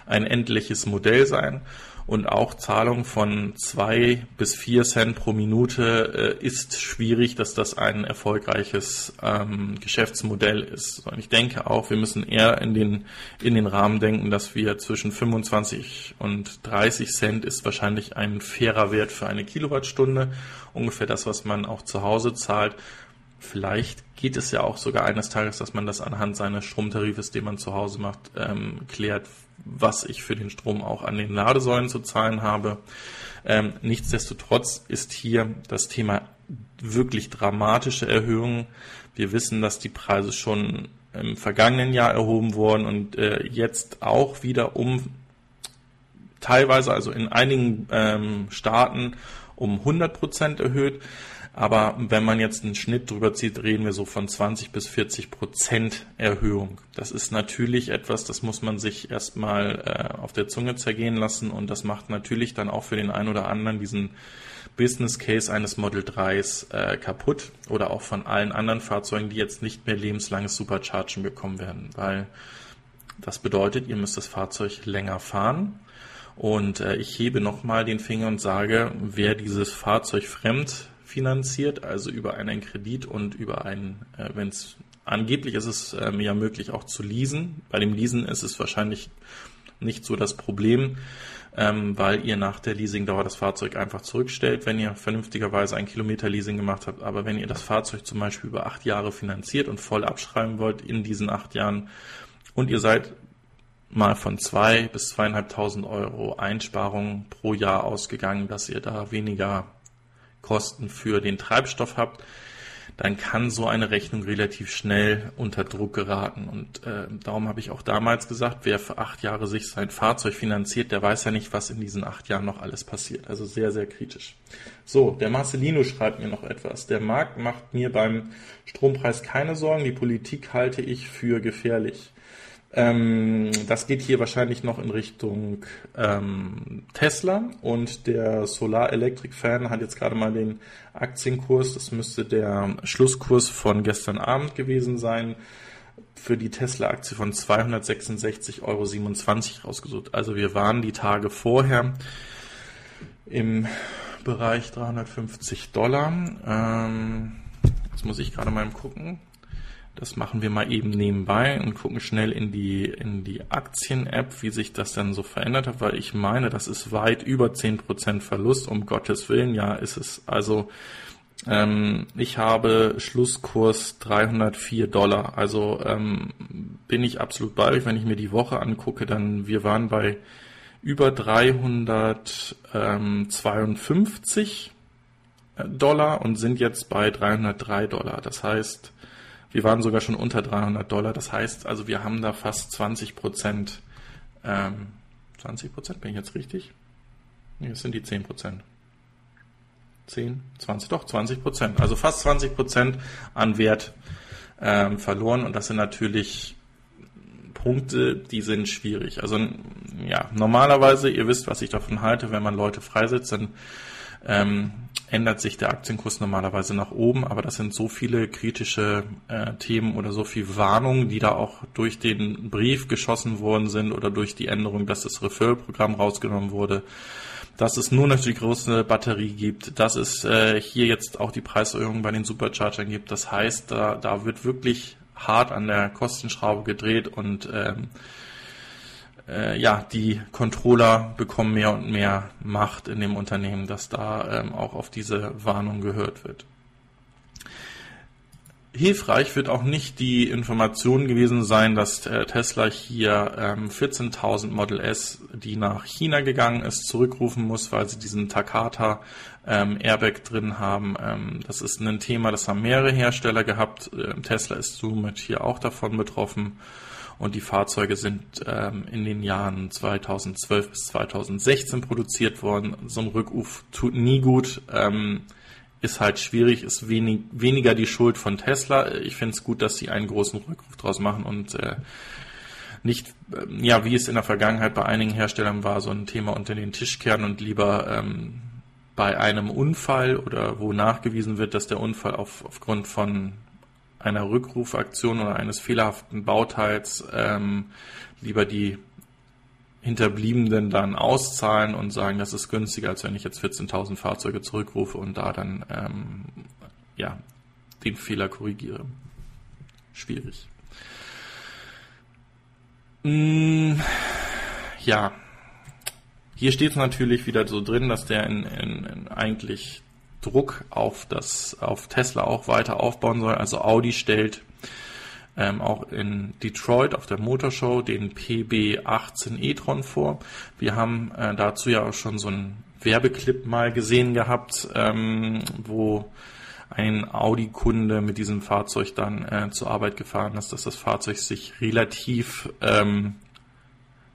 ein endliches Modell sein und auch Zahlung von zwei bis vier Cent pro Minute äh, ist schwierig, dass das ein erfolgreiches ähm, Geschäftsmodell ist. Und ich denke auch, wir müssen eher in den, in den Rahmen denken, dass wir zwischen 25 und 30 Cent ist wahrscheinlich ein fairer Wert für eine Kilowattstunde. Ungefähr das, was man auch zu Hause zahlt. Vielleicht geht es ja auch sogar eines Tages, dass man das anhand seines Stromtarifes, den man zu Hause macht, ähm, klärt, was ich für den Strom auch an den Ladesäulen zu zahlen habe. Ähm, nichtsdestotrotz ist hier das Thema wirklich dramatische Erhöhungen. Wir wissen, dass die Preise schon im vergangenen Jahr erhoben wurden und äh, jetzt auch wieder um teilweise, also in einigen ähm, Staaten um 100 Prozent erhöht. Aber wenn man jetzt einen Schnitt drüber zieht, reden wir so von 20 bis 40 Prozent Erhöhung. Das ist natürlich etwas, das muss man sich erstmal äh, auf der Zunge zergehen lassen. Und das macht natürlich dann auch für den einen oder anderen diesen Business Case eines Model 3s äh, kaputt. Oder auch von allen anderen Fahrzeugen, die jetzt nicht mehr lebenslanges Superchargen bekommen werden, weil das bedeutet, ihr müsst das Fahrzeug länger fahren. Und äh, ich hebe nochmal den Finger und sage, wer dieses Fahrzeug fremd finanziert, also über einen Kredit und über einen, äh, wenn es angeblich ist es ähm, ja möglich auch zu leasen. Bei dem Leasen ist es wahrscheinlich nicht so das Problem, ähm, weil ihr nach der Leasingdauer das Fahrzeug einfach zurückstellt, wenn ihr vernünftigerweise ein Kilometer-Leasing gemacht habt. Aber wenn ihr das Fahrzeug zum Beispiel über acht Jahre finanziert und voll abschreiben wollt in diesen acht Jahren und ihr seid mal von zwei bis zweieinhalbtausend Euro Einsparungen pro Jahr ausgegangen, dass ihr da weniger Kosten für den Treibstoff habt, dann kann so eine Rechnung relativ schnell unter Druck geraten. Und äh, darum habe ich auch damals gesagt, wer für acht Jahre sich sein Fahrzeug finanziert, der weiß ja nicht, was in diesen acht Jahren noch alles passiert. Also sehr, sehr kritisch. So, der Marcelino schreibt mir noch etwas. Der Markt macht mir beim Strompreis keine Sorgen. Die Politik halte ich für gefährlich. Ähm, das geht hier wahrscheinlich noch in Richtung ähm, Tesla und der Solar Electric Fan hat jetzt gerade mal den Aktienkurs, das müsste der Schlusskurs von gestern Abend gewesen sein, für die Tesla-Aktie von 266,27 Euro rausgesucht. Also wir waren die Tage vorher im Bereich 350 Dollar. Ähm, jetzt muss ich gerade mal gucken. Das machen wir mal eben nebenbei und gucken schnell in die, in die Aktien-App, wie sich das dann so verändert hat, weil ich meine, das ist weit über 10% Verlust, um Gottes Willen. Ja, ist es. Also, ähm, ich habe Schlusskurs 304 Dollar. Also, ähm, bin ich absolut bei euch. Wenn ich mir die Woche angucke, dann, wir waren bei über 352 Dollar und sind jetzt bei 303 Dollar. Das heißt, wir waren sogar schon unter 300 Dollar. Das heißt, also wir haben da fast 20 Prozent. Ähm, 20 Prozent, bin ich jetzt richtig? Nee, das sind die 10 Prozent. 10, 20, doch 20 Prozent. Also fast 20 Prozent an Wert ähm, verloren. Und das sind natürlich Punkte, die sind schwierig. Also ja, normalerweise, ihr wisst, was ich davon halte, wenn man Leute freisetzt, dann ähm, ändert sich der Aktienkurs normalerweise nach oben, aber das sind so viele kritische äh, Themen oder so viele Warnungen, die da auch durch den Brief geschossen worden sind oder durch die Änderung, dass das Referral-Programm rausgenommen wurde, dass es nur noch die große Batterie gibt, dass es äh, hier jetzt auch die Preiserhöhung bei den Superchargern gibt. Das heißt, da, da wird wirklich hart an der Kostenschraube gedreht und ähm, äh, ja, die Controller bekommen mehr und mehr Macht in dem Unternehmen, dass da ähm, auch auf diese Warnung gehört wird. Hilfreich wird auch nicht die Information gewesen sein, dass äh, Tesla hier ähm, 14.000 Model S, die nach China gegangen ist, zurückrufen muss, weil sie diesen Takata ähm, Airbag drin haben. Ähm, das ist ein Thema, das haben mehrere Hersteller gehabt. Ähm, Tesla ist somit hier auch davon betroffen und die Fahrzeuge sind ähm, in den Jahren 2012 bis 2016 produziert worden. So ein Rückruf tut nie gut. Ähm, ist halt schwierig, ist wenig, weniger die Schuld von Tesla. Ich finde es gut, dass sie einen großen Rückruf draus machen und äh, nicht, äh, ja, wie es in der Vergangenheit bei einigen Herstellern war, so ein Thema unter den Tisch kehren und lieber ähm, bei einem Unfall oder wo nachgewiesen wird, dass der Unfall auf, aufgrund von einer Rückrufaktion oder eines fehlerhaften Bauteils ähm, lieber die Hinterbliebenen dann auszahlen und sagen, das ist günstiger, als wenn ich jetzt 14.000 Fahrzeuge zurückrufe und da dann ähm, ja, den Fehler korrigiere. Schwierig. Mm, ja, hier steht es natürlich wieder so drin, dass der in, in, in eigentlich Druck auf das, auf Tesla auch weiter aufbauen soll. Also Audi stellt ähm, auch in Detroit auf der Motorshow den PB18 e-tron vor. Wir haben äh, dazu ja auch schon so einen Werbeclip mal gesehen gehabt, ähm, wo ein Audi-Kunde mit diesem Fahrzeug dann äh, zur Arbeit gefahren ist, dass das Fahrzeug sich relativ ähm,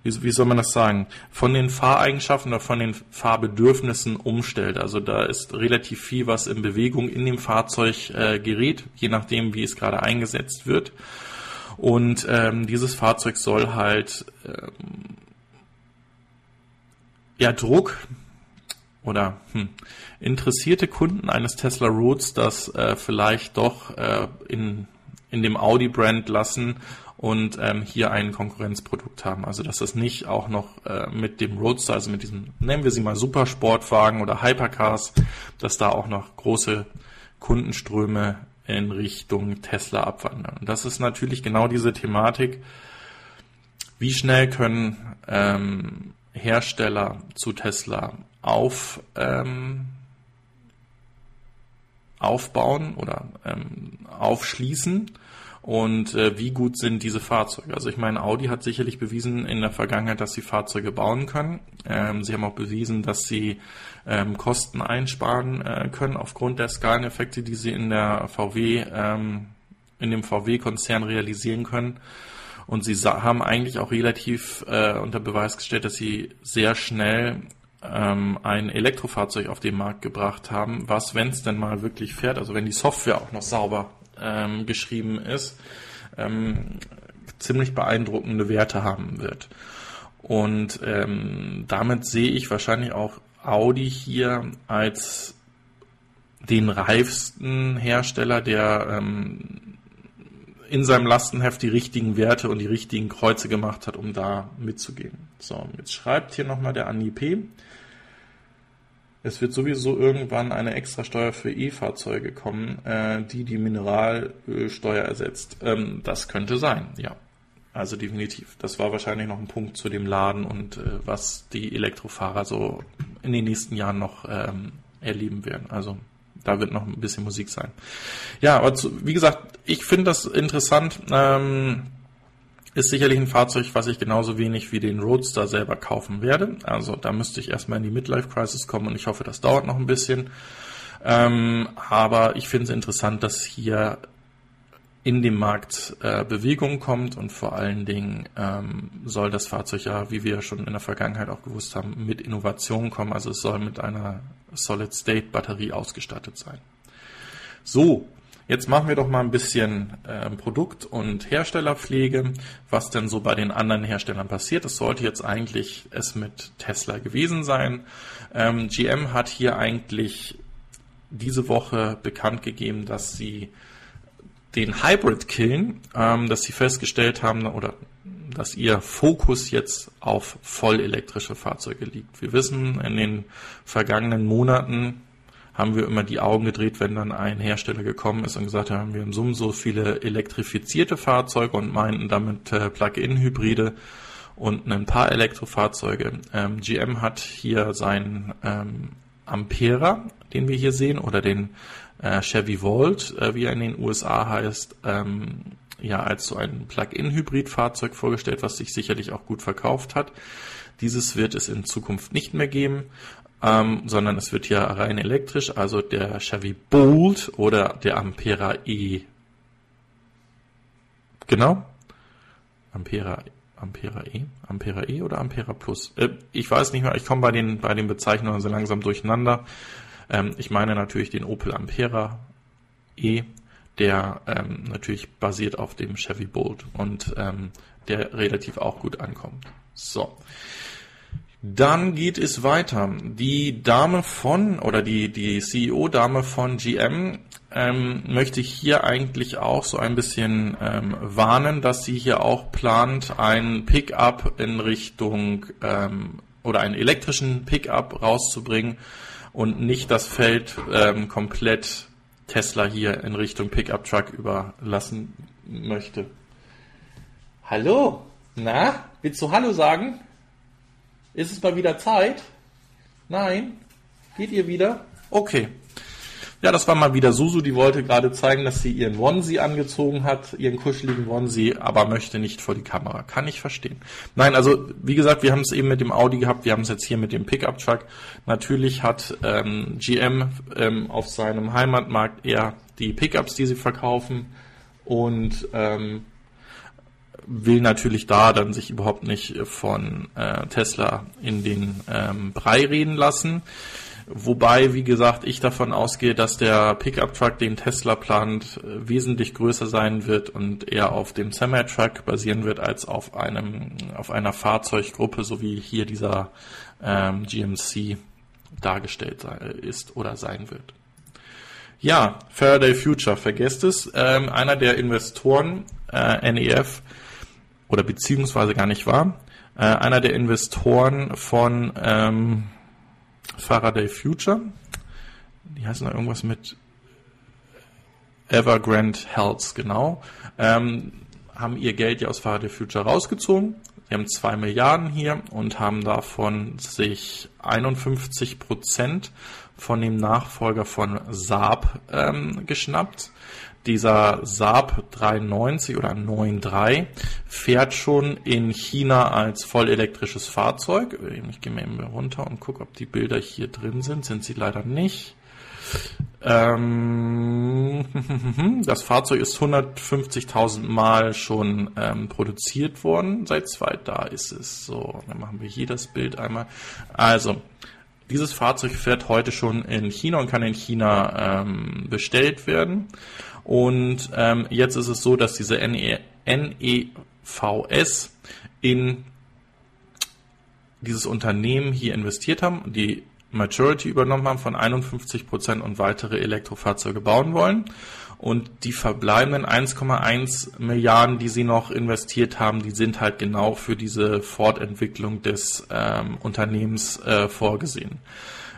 wie, wie soll man das sagen, von den Fahreigenschaften oder von den Fahrbedürfnissen umstellt. Also da ist relativ viel, was in Bewegung in dem Fahrzeug äh, gerät, je nachdem, wie es gerade eingesetzt wird. Und ähm, dieses Fahrzeug soll halt ähm, ja Druck oder hm, interessierte Kunden eines Tesla Roadsters äh, vielleicht doch äh, in, in dem Audi-Brand lassen und ähm, hier ein Konkurrenzprodukt haben. Also dass das nicht auch noch äh, mit dem Roadster, also mit diesem, nennen wir sie mal Supersportwagen oder Hypercars, dass da auch noch große Kundenströme in Richtung Tesla abwandern. Und das ist natürlich genau diese Thematik. Wie schnell können ähm, Hersteller zu Tesla auf, ähm, aufbauen oder ähm, aufschließen und äh, wie gut sind diese Fahrzeuge. Also ich meine, Audi hat sicherlich bewiesen in der Vergangenheit, dass sie Fahrzeuge bauen können. Ähm, sie haben auch bewiesen, dass sie ähm, Kosten einsparen äh, können aufgrund der Skaleneffekte, die sie in der VW, ähm, in dem VW-Konzern realisieren können. Und sie haben eigentlich auch relativ äh, unter Beweis gestellt, dass sie sehr schnell ähm, ein Elektrofahrzeug auf den Markt gebracht haben, was, wenn es denn mal wirklich fährt, also wenn die Software auch noch sauber ähm, geschrieben ist, ähm, ziemlich beeindruckende Werte haben wird. Und ähm, damit sehe ich wahrscheinlich auch Audi hier als den reifsten Hersteller, der ähm, in seinem Lastenheft die richtigen Werte und die richtigen Kreuze gemacht hat, um da mitzugehen. So, jetzt schreibt hier nochmal der Andi P. Es wird sowieso irgendwann eine Extrasteuer für E-Fahrzeuge kommen, äh, die die Mineralölsteuer ersetzt. Ähm, das könnte sein, ja. Also definitiv. Das war wahrscheinlich noch ein Punkt zu dem Laden und äh, was die Elektrofahrer so in den nächsten Jahren noch ähm, erleben werden. Also da wird noch ein bisschen Musik sein. Ja, aber zu, wie gesagt, ich finde das interessant. Ähm, ist sicherlich ein Fahrzeug, was ich genauso wenig wie den Roadster selber kaufen werde. Also da müsste ich erstmal in die Midlife Crisis kommen und ich hoffe, das dauert noch ein bisschen. Ähm, aber ich finde es interessant, dass hier in dem Markt äh, Bewegung kommt und vor allen Dingen ähm, soll das Fahrzeug ja, wie wir schon in der Vergangenheit auch gewusst haben, mit Innovationen kommen. Also es soll mit einer Solid-State-Batterie ausgestattet sein. So, Jetzt machen wir doch mal ein bisschen äh, Produkt- und Herstellerpflege, was denn so bei den anderen Herstellern passiert. Das sollte jetzt eigentlich es mit Tesla gewesen sein. Ähm, GM hat hier eigentlich diese Woche bekannt gegeben, dass sie den Hybrid killen, ähm, dass sie festgestellt haben oder dass ihr Fokus jetzt auf vollelektrische Fahrzeuge liegt. Wir wissen, in den vergangenen Monaten haben wir immer die Augen gedreht, wenn dann ein Hersteller gekommen ist und gesagt hat, haben wir im Summen so viele elektrifizierte Fahrzeuge und meinten damit äh, Plug-in-Hybride und ein paar Elektrofahrzeuge. Ähm, GM hat hier seinen ähm, Ampera, den wir hier sehen, oder den äh, Chevy Volt, äh, wie er in den USA heißt, ähm, ja als so ein Plug-in-Hybrid-Fahrzeug vorgestellt, was sich sicherlich auch gut verkauft hat. Dieses wird es in Zukunft nicht mehr geben ähm, sondern es wird hier rein elektrisch, also der Chevy Bolt oder der Ampera E. Genau? Ampera, Ampera E? Ampera E oder Ampera Plus? Äh, ich weiß nicht mehr, ich komme bei den, bei den Bezeichnungen so langsam durcheinander. Ähm, ich meine natürlich den Opel Ampera E, der ähm, natürlich basiert auf dem Chevy Bolt und ähm, der relativ auch gut ankommt. So. Dann geht es weiter. Die Dame von oder die, die CEO-Dame von GM ähm, möchte ich hier eigentlich auch so ein bisschen ähm, warnen, dass sie hier auch plant, ein Pickup in Richtung ähm, oder einen elektrischen Pickup rauszubringen und nicht das Feld ähm, komplett Tesla hier in Richtung Pickup Truck überlassen möchte. Hallo? Na, willst du Hallo sagen? Ist es mal wieder Zeit? Nein? Geht ihr wieder? Okay. Ja, das war mal wieder Susu, die wollte gerade zeigen, dass sie ihren Onesie angezogen hat, ihren kuscheligen Onesie, aber möchte nicht vor die Kamera. Kann ich verstehen. Nein, also wie gesagt, wir haben es eben mit dem Audi gehabt, wir haben es jetzt hier mit dem Pickup-Truck. Natürlich hat ähm, GM ähm, auf seinem Heimatmarkt eher die Pickups, die sie verkaufen und ähm, will natürlich da dann sich überhaupt nicht von äh, Tesla in den ähm, Brei reden lassen. Wobei, wie gesagt, ich davon ausgehe, dass der Pickup-Truck, den Tesla plant, wesentlich größer sein wird und eher auf dem Semi-Truck basieren wird als auf einem, auf einer Fahrzeuggruppe, so wie hier dieser ähm, GMC dargestellt sei, ist oder sein wird. Ja, Faraday Future, vergesst es. Ähm, einer der Investoren, äh, NEF, oder beziehungsweise gar nicht wahr, äh, einer der Investoren von ähm, Faraday Future, die heißen da irgendwas mit Evergrande Health, genau, ähm, haben ihr Geld ja aus Faraday Future rausgezogen. Sie haben zwei Milliarden hier und haben davon sich 51 Prozent von dem Nachfolger von Saab ähm, geschnappt. Dieser Saab 390 oder 93 fährt schon in China als vollelektrisches Fahrzeug. Ich gehe mal eben runter und gucke, ob die Bilder hier drin sind. Sind sie leider nicht. Ähm, das Fahrzeug ist 150.000 Mal schon ähm, produziert worden. Seit zwei, da ist es so. Dann machen wir hier das Bild einmal. Also, dieses Fahrzeug fährt heute schon in China und kann in China ähm, bestellt werden. Und ähm, jetzt ist es so, dass diese NE, NEVS in dieses Unternehmen hier investiert haben, die Majority übernommen haben von 51 Prozent und weitere Elektrofahrzeuge bauen wollen. Und die verbleibenden 1,1 Milliarden, die sie noch investiert haben, die sind halt genau für diese Fortentwicklung des ähm, Unternehmens äh, vorgesehen.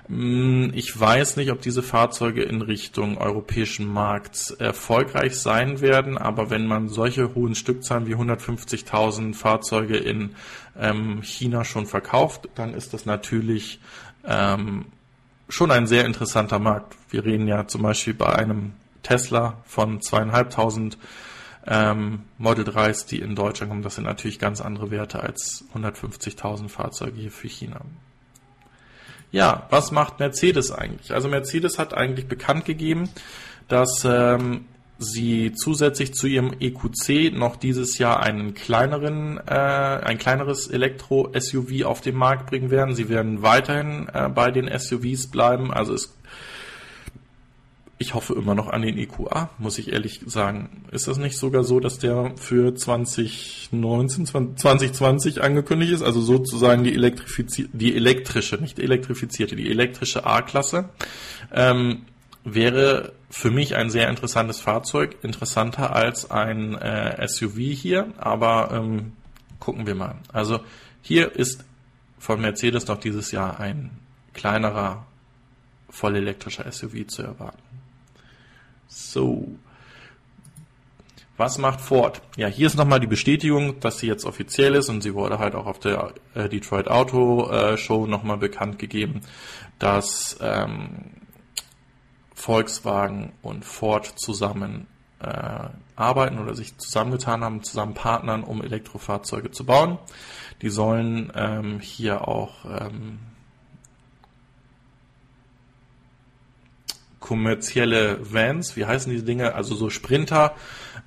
Mm, ich weiß nicht, ob diese Fahrzeuge in Richtung europäischen Markt erfolgreich sein werden, aber wenn man solche hohen Stückzahlen wie 150.000 Fahrzeuge in ähm, China schon verkauft, dann ist das natürlich ähm, schon ein sehr interessanter Markt. Wir reden ja zum Beispiel bei einem Tesla von zweieinhalbtausend ähm, Model 3s, die in Deutschland kommen. Das sind natürlich ganz andere Werte als 150.000 Fahrzeuge hier für China. Ja, was macht Mercedes eigentlich? Also Mercedes hat eigentlich bekannt gegeben, dass ähm, sie zusätzlich zu ihrem EQC noch dieses Jahr einen kleineren, äh, ein kleineres Elektro-SUV auf den Markt bringen werden. Sie werden weiterhin äh, bei den SUVs bleiben. Also es ich hoffe immer noch an den EQA, muss ich ehrlich sagen. Ist das nicht sogar so, dass der für 2019, 2020 angekündigt ist? Also sozusagen die, Elektrifizi die elektrische, nicht elektrifizierte, die elektrische A-Klasse. Ähm, wäre für mich ein sehr interessantes Fahrzeug, interessanter als ein äh, SUV hier, aber ähm, gucken wir mal. Also hier ist von Mercedes noch dieses Jahr ein kleinerer vollelektrischer SUV zu erwarten. So. Was macht Ford? Ja, hier ist nochmal die Bestätigung, dass sie jetzt offiziell ist und sie wurde halt auch auf der äh, Detroit Auto äh, Show nochmal bekannt gegeben, dass ähm, Volkswagen und Ford zusammen äh, arbeiten oder sich zusammengetan haben, zusammen partnern, um Elektrofahrzeuge zu bauen. Die sollen ähm, hier auch ähm, kommerzielle Vans, wie heißen diese Dinge, also so Sprinter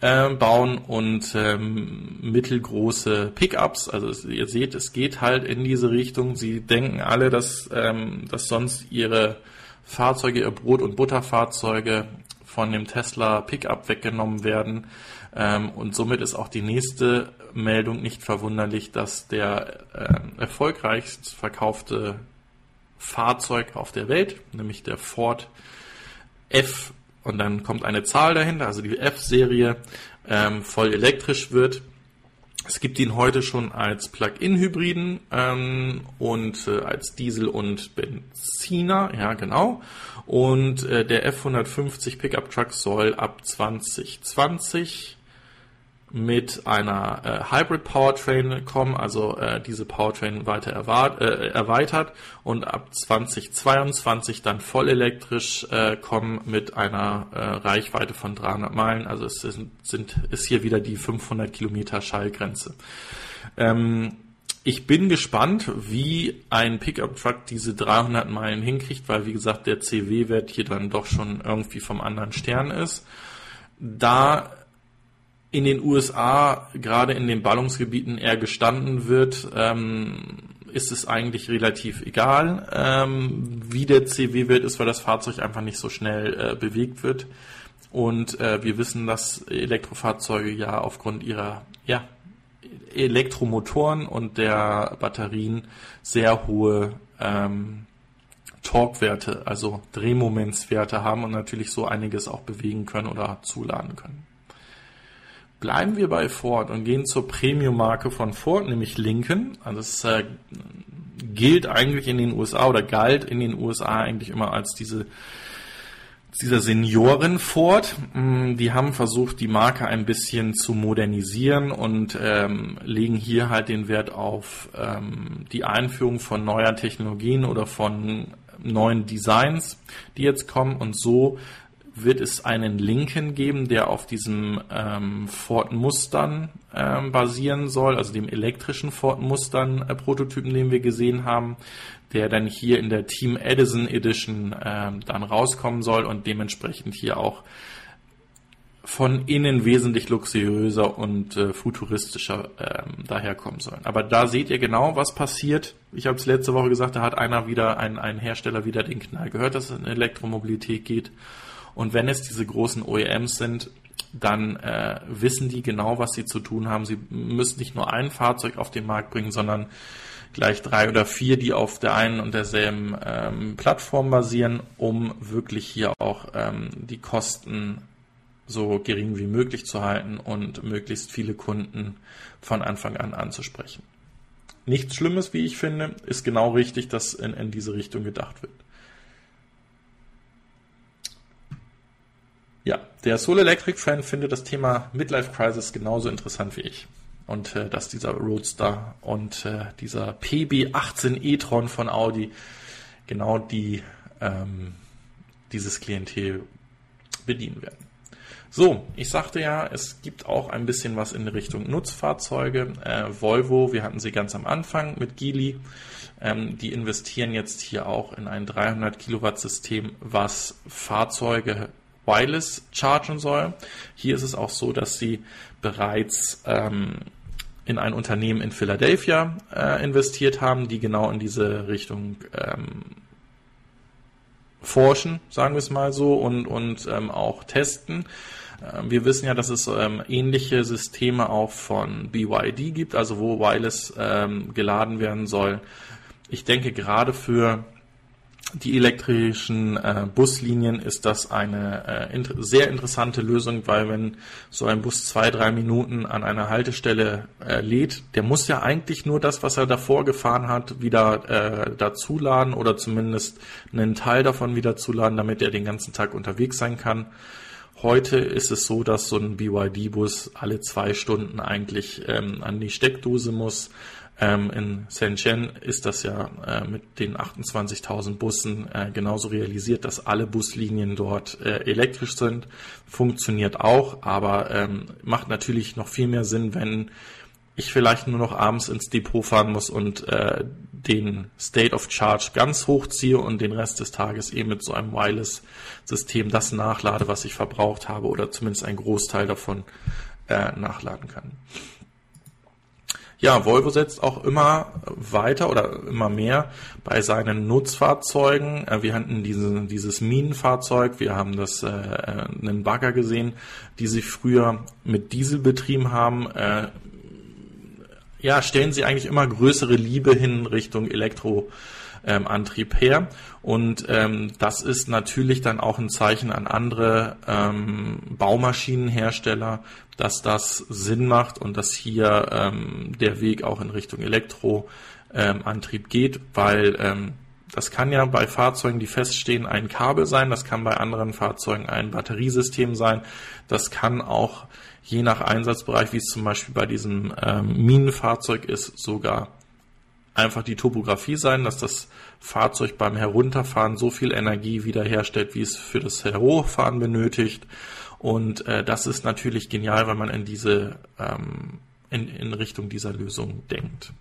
äh, bauen und ähm, mittelgroße Pickups. Also es, ihr seht, es geht halt in diese Richtung. Sie denken alle, dass, ähm, dass sonst ihre Fahrzeuge, ihr Brot- und Butterfahrzeuge von dem Tesla Pickup weggenommen werden. Ähm, und somit ist auch die nächste Meldung nicht verwunderlich, dass der äh, erfolgreichst verkaufte Fahrzeug auf der Welt, nämlich der Ford F und dann kommt eine Zahl dahinter, also die F-Serie ähm, voll elektrisch wird. Es gibt ihn heute schon als Plug-in-Hybriden ähm, und äh, als Diesel und Benziner, ja genau. Und äh, der F150 Pickup Truck soll ab 2020 mit einer äh, Hybrid Powertrain kommen, also äh, diese Powertrain weiter erwart, äh, erweitert und ab 2022 dann voll elektrisch äh, kommen mit einer äh, Reichweite von 300 Meilen. Also es sind, sind ist hier wieder die 500 Kilometer Schallgrenze. Ähm, ich bin gespannt, wie ein Pickup Truck diese 300 Meilen hinkriegt, weil wie gesagt der CW-Wert hier dann doch schon irgendwie vom anderen Stern ist. Da in den USA gerade in den Ballungsgebieten eher gestanden wird, ähm, ist es eigentlich relativ egal, ähm, wie der CW wird, ist, weil das Fahrzeug einfach nicht so schnell äh, bewegt wird. Und äh, wir wissen, dass Elektrofahrzeuge ja aufgrund ihrer ja, Elektromotoren und der Batterien sehr hohe ähm, Torquewerte, also Drehmomentswerte haben und natürlich so einiges auch bewegen können oder zuladen können. Bleiben wir bei Ford und gehen zur Premium-Marke von Ford, nämlich Lincoln. Also es äh, gilt eigentlich in den USA oder galt in den USA eigentlich immer als diese dieser Senioren Ford. Mm, die haben versucht, die Marke ein bisschen zu modernisieren und ähm, legen hier halt den Wert auf ähm, die Einführung von neuer Technologien oder von neuen Designs, die jetzt kommen. Und so wird es einen Linken geben, der auf diesem ähm, Ford Mustern ähm, basieren soll, also dem elektrischen Ford Mustern äh, Prototypen, den wir gesehen haben, der dann hier in der Team Edison Edition ähm, dann rauskommen soll und dementsprechend hier auch von innen wesentlich luxuriöser und äh, futuristischer ähm, daherkommen sollen. Aber da seht ihr genau, was passiert. Ich habe es letzte Woche gesagt, da hat einer wieder, ein, ein Hersteller wieder den Knall gehört, dass es in Elektromobilität geht. Und wenn es diese großen OEMs sind, dann äh, wissen die genau, was sie zu tun haben. Sie müssen nicht nur ein Fahrzeug auf den Markt bringen, sondern gleich drei oder vier, die auf der einen und derselben ähm, Plattform basieren, um wirklich hier auch ähm, die Kosten so gering wie möglich zu halten und möglichst viele Kunden von Anfang an anzusprechen. Nichts Schlimmes, wie ich finde, ist genau richtig, dass in, in diese Richtung gedacht wird. Ja, der Soul Electric Fan findet das Thema Midlife Crisis genauso interessant wie ich und äh, dass dieser Roadster und äh, dieser PB18 e-tron von Audi genau die ähm, dieses Klientel bedienen werden. So, ich sagte ja, es gibt auch ein bisschen was in Richtung Nutzfahrzeuge. Äh, Volvo, wir hatten sie ganz am Anfang mit Geely. Ähm, die investieren jetzt hier auch in ein 300 Kilowatt System, was Fahrzeuge wireless chargen soll. Hier ist es auch so, dass sie bereits ähm, in ein Unternehmen in Philadelphia äh, investiert haben, die genau in diese Richtung ähm, forschen, sagen wir es mal so, und, und ähm, auch testen. Ähm, wir wissen ja, dass es ähm, ähnliche Systeme auch von BYD gibt, also wo Wireless ähm, geladen werden soll. Ich denke gerade für die elektrischen äh, Buslinien ist das eine äh, inter sehr interessante Lösung, weil wenn so ein Bus zwei, drei Minuten an einer Haltestelle äh, lädt, der muss ja eigentlich nur das, was er davor gefahren hat, wieder äh, dazuladen oder zumindest einen Teil davon wieder zuladen, damit er den ganzen Tag unterwegs sein kann. Heute ist es so, dass so ein BYD-Bus alle zwei Stunden eigentlich ähm, an die Steckdose muss ähm, in Shenzhen ist das ja äh, mit den 28.000 Bussen äh, genauso realisiert, dass alle Buslinien dort äh, elektrisch sind. Funktioniert auch, aber ähm, macht natürlich noch viel mehr Sinn, wenn ich vielleicht nur noch abends ins Depot fahren muss und äh, den State of Charge ganz hochziehe und den Rest des Tages eben mit so einem Wireless-System das nachlade, was ich verbraucht habe oder zumindest einen Großteil davon äh, nachladen kann. Ja, Volvo setzt auch immer weiter oder immer mehr bei seinen Nutzfahrzeugen. Äh, wir hatten diese, dieses Minenfahrzeug, wir haben das äh, einen Bagger gesehen, die sich früher mit Diesel betrieben haben. Äh, ja, stellen sie eigentlich immer größere Liebe hin Richtung Elektro ähm, her. Und ähm, das ist natürlich dann auch ein Zeichen an andere ähm, Baumaschinenhersteller, dass das Sinn macht und dass hier ähm, der Weg auch in Richtung Elektroantrieb ähm, geht, weil ähm, das kann ja bei Fahrzeugen, die feststehen, ein Kabel sein, das kann bei anderen Fahrzeugen ein Batteriesystem sein, das kann auch je nach Einsatzbereich, wie es zum Beispiel bei diesem ähm, Minenfahrzeug ist, sogar einfach die Topografie sein, dass das Fahrzeug beim Herunterfahren so viel Energie wiederherstellt, wie es für das Hochfahren benötigt. Und äh, das ist natürlich genial, wenn man in diese ähm, in, in Richtung dieser Lösung denkt.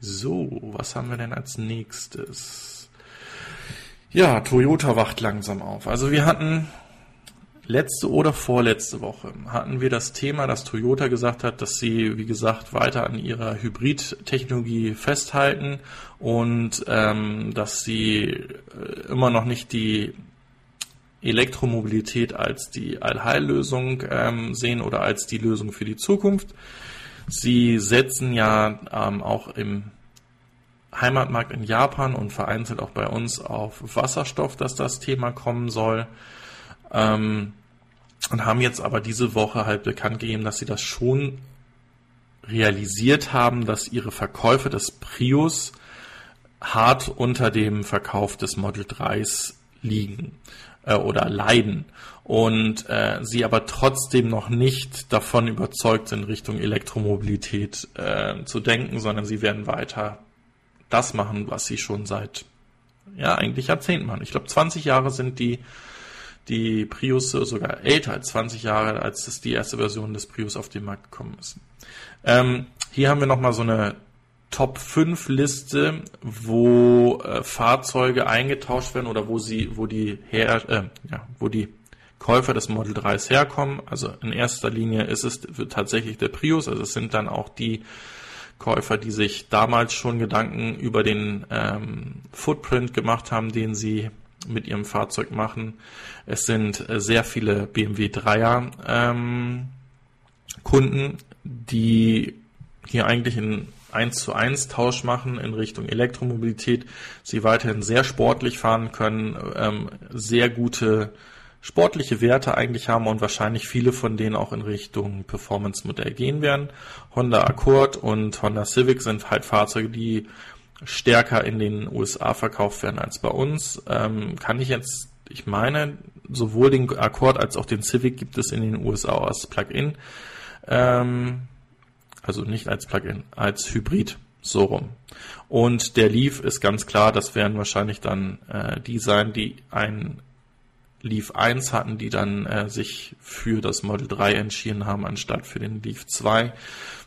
So, was haben wir denn als nächstes? Ja, Toyota wacht langsam auf. Also wir hatten letzte oder vorletzte Woche hatten wir das Thema, dass Toyota gesagt hat, dass sie, wie gesagt, weiter an ihrer Hybrid-Technologie festhalten und ähm, dass sie äh, immer noch nicht die Elektromobilität als die Allheillösung ähm, sehen oder als die Lösung für die Zukunft. Sie setzen ja ähm, auch im Heimatmarkt in Japan und vereinzelt auch bei uns auf Wasserstoff, dass das Thema kommen soll. Ähm, und haben jetzt aber diese Woche halt bekannt gegeben, dass sie das schon realisiert haben, dass ihre Verkäufe des Prius hart unter dem Verkauf des Model 3s liegen äh, oder leiden und äh, sie aber trotzdem noch nicht davon überzeugt sind, Richtung Elektromobilität äh, zu denken, sondern sie werden weiter das machen, was sie schon seit ja eigentlich Jahrzehnten machen. Ich glaube, 20 Jahre sind die die Prius sogar älter als 20 Jahre, als es die erste Version des Prius auf den Markt gekommen ist. Ähm, hier haben wir nochmal so eine Top 5 Liste, wo äh, Fahrzeuge eingetauscht werden oder wo sie, wo die her, äh, ja, wo die Käufer des Model 3s herkommen. Also in erster Linie ist es tatsächlich der Prius, also es sind dann auch die Käufer, die sich damals schon Gedanken über den ähm, Footprint gemacht haben, den sie mit ihrem Fahrzeug machen. Es sind äh, sehr viele BMW 3er ähm, Kunden, die hier eigentlich in 1 zu 1 Tausch machen in Richtung Elektromobilität, sie weiterhin sehr sportlich fahren können, ähm, sehr gute sportliche Werte eigentlich haben und wahrscheinlich viele von denen auch in Richtung Performance-Modell gehen werden. Honda Accord und Honda Civic sind halt Fahrzeuge, die stärker in den USA verkauft werden als bei uns. Ähm, kann ich jetzt, ich meine, sowohl den Accord als auch den Civic gibt es in den USA als Plug-in. Ähm, also nicht als Plug-in, als Hybrid, so rum. Und der Leaf ist ganz klar, das werden wahrscheinlich dann äh, die sein, die ein Leaf 1 hatten, die dann äh, sich für das Model 3 entschieden haben, anstatt für den Leaf 2.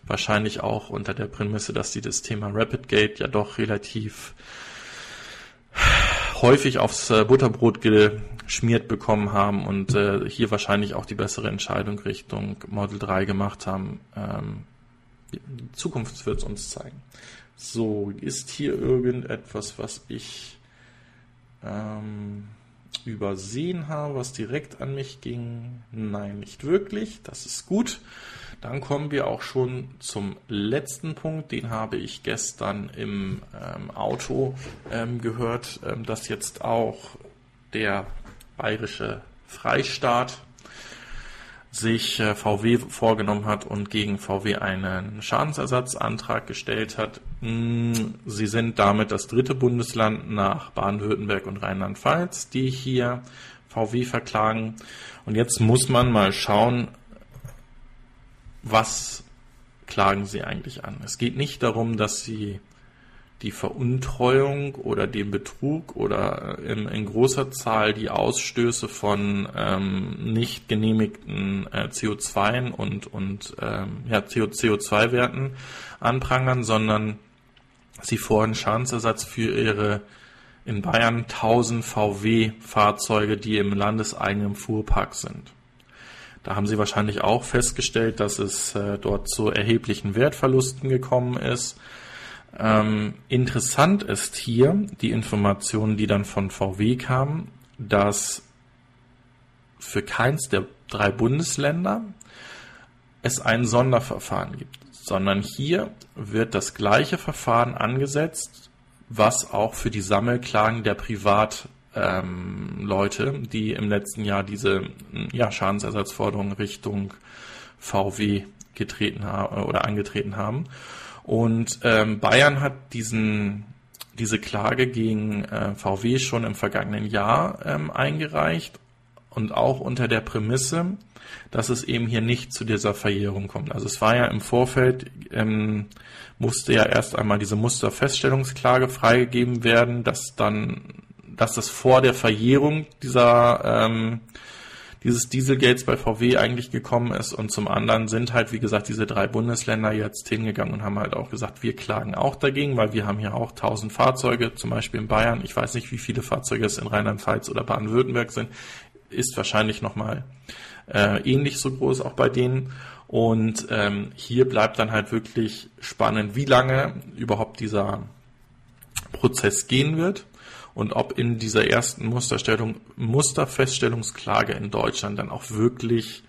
Wahrscheinlich auch unter der Prämisse, dass sie das Thema Rapid Gate ja doch relativ häufig aufs äh, Butterbrot geschmiert bekommen haben und äh, hier wahrscheinlich auch die bessere Entscheidung Richtung Model 3 gemacht haben. Ähm, Zukunft wird es uns zeigen. So, ist hier irgendetwas, was ich ähm, übersehen habe, was direkt an mich ging? Nein, nicht wirklich. Das ist gut. Dann kommen wir auch schon zum letzten Punkt. Den habe ich gestern im ähm, Auto ähm, gehört, ähm, dass jetzt auch der bayerische Freistaat sich äh, VW vorgenommen hat und gegen VW einen Schadensersatzantrag gestellt hat. Mm, sie sind damit das dritte Bundesland nach Baden-Württemberg und Rheinland-Pfalz, die hier VW verklagen. Und jetzt muss man mal schauen, was klagen sie eigentlich an. Es geht nicht darum, dass sie die Veruntreuung oder den Betrug oder in, in großer Zahl die Ausstöße von ähm, nicht genehmigten äh, CO2 und, und ähm, ja, CO2-Werten anprangern, sondern sie fordern Schadensersatz für ihre in Bayern 1000 VW-Fahrzeuge, die im landeseigenen Fuhrpark sind. Da haben Sie wahrscheinlich auch festgestellt, dass es äh, dort zu erheblichen Wertverlusten gekommen ist. Ähm, interessant ist hier die Information, die dann von VW kam, dass für keins der drei Bundesländer es ein Sonderverfahren gibt, sondern hier wird das gleiche Verfahren angesetzt, was auch für die Sammelklagen der Privatleute, ähm, die im letzten Jahr diese ja, Schadensersatzforderungen Richtung VW getreten haben oder angetreten haben. Und ähm, Bayern hat diesen, diese Klage gegen äh, VW schon im vergangenen Jahr ähm, eingereicht und auch unter der Prämisse, dass es eben hier nicht zu dieser Verjährung kommt. Also es war ja im Vorfeld, ähm, musste ja erst einmal diese Musterfeststellungsklage freigegeben werden, dass dann, dass das vor der Verjährung dieser ähm, dieses Dieselgates bei VW eigentlich gekommen ist. Und zum anderen sind halt, wie gesagt, diese drei Bundesländer jetzt hingegangen und haben halt auch gesagt, wir klagen auch dagegen, weil wir haben hier auch 1000 Fahrzeuge, zum Beispiel in Bayern. Ich weiß nicht, wie viele Fahrzeuge es in Rheinland-Pfalz oder Baden-Württemberg sind. Ist wahrscheinlich nochmal äh, ähnlich so groß auch bei denen. Und ähm, hier bleibt dann halt wirklich spannend, wie lange überhaupt dieser Prozess gehen wird und ob in dieser ersten Musterstellung, Musterfeststellungsklage in Deutschland dann auch wirklich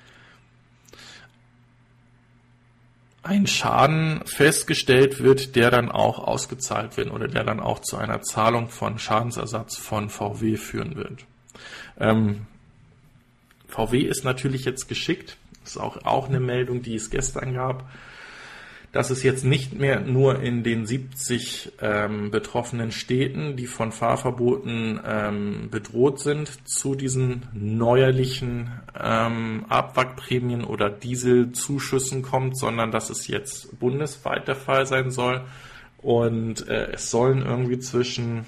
ein Schaden festgestellt wird, der dann auch ausgezahlt wird oder der dann auch zu einer Zahlung von Schadensersatz von VW führen wird. Ähm, VW ist natürlich jetzt geschickt. Ist auch, auch eine Meldung, die es gestern gab dass es jetzt nicht mehr nur in den 70 ähm, betroffenen Städten, die von Fahrverboten ähm, bedroht sind, zu diesen neuerlichen ähm, Abwrackprämien oder Dieselzuschüssen kommt, sondern dass es jetzt bundesweit der Fall sein soll. Und äh, es sollen irgendwie zwischen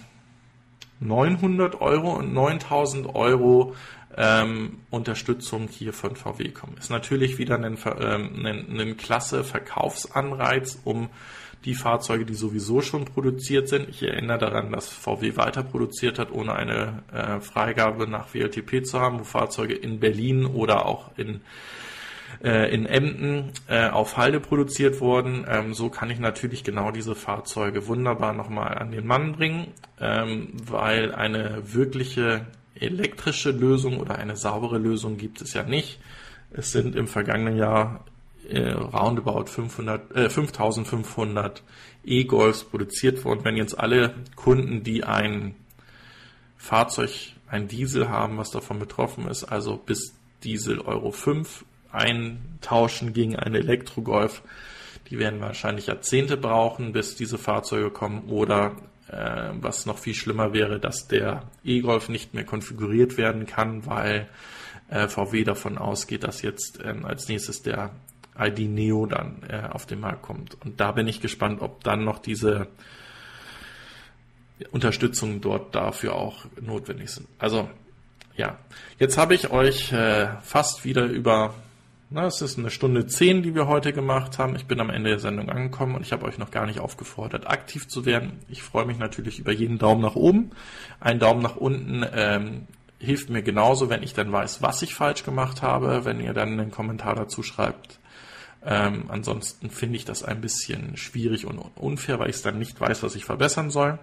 900 Euro und 9000 Euro ähm, Unterstützung hier von VW kommen. Ist natürlich wieder ein, ähm, ein, ein klasse Verkaufsanreiz, um die Fahrzeuge, die sowieso schon produziert sind. Ich erinnere daran, dass VW weiter produziert hat, ohne eine äh, Freigabe nach WLTP zu haben, wo Fahrzeuge in Berlin oder auch in äh, in Emden äh, auf Halde produziert wurden. Ähm, so kann ich natürlich genau diese Fahrzeuge wunderbar nochmal an den Mann bringen, ähm, weil eine wirkliche elektrische Lösung oder eine saubere Lösung gibt es ja nicht. Es sind im vergangenen Jahr äh, roundabout 500, äh, 5500 E-Golfs produziert worden. Wenn jetzt alle Kunden, die ein Fahrzeug, ein Diesel haben, was davon betroffen ist, also bis Diesel Euro 5 eintauschen gegen einen Elektro-Golf, die werden wahrscheinlich Jahrzehnte brauchen, bis diese Fahrzeuge kommen oder was noch viel schlimmer wäre, dass der E-Golf nicht mehr konfiguriert werden kann, weil äh, VW davon ausgeht, dass jetzt ähm, als nächstes der ID Neo dann äh, auf den Markt kommt. Und da bin ich gespannt, ob dann noch diese Unterstützung dort dafür auch notwendig sind. Also ja, jetzt habe ich euch äh, fast wieder über na, es ist eine Stunde zehn, die wir heute gemacht haben. Ich bin am Ende der Sendung angekommen und ich habe euch noch gar nicht aufgefordert, aktiv zu werden. Ich freue mich natürlich über jeden Daumen nach oben. Ein Daumen nach unten ähm, hilft mir genauso, wenn ich dann weiß, was ich falsch gemacht habe, wenn ihr dann einen Kommentar dazu schreibt. Ähm, ansonsten finde ich das ein bisschen schwierig und unfair, weil ich es dann nicht weiß, was ich verbessern soll.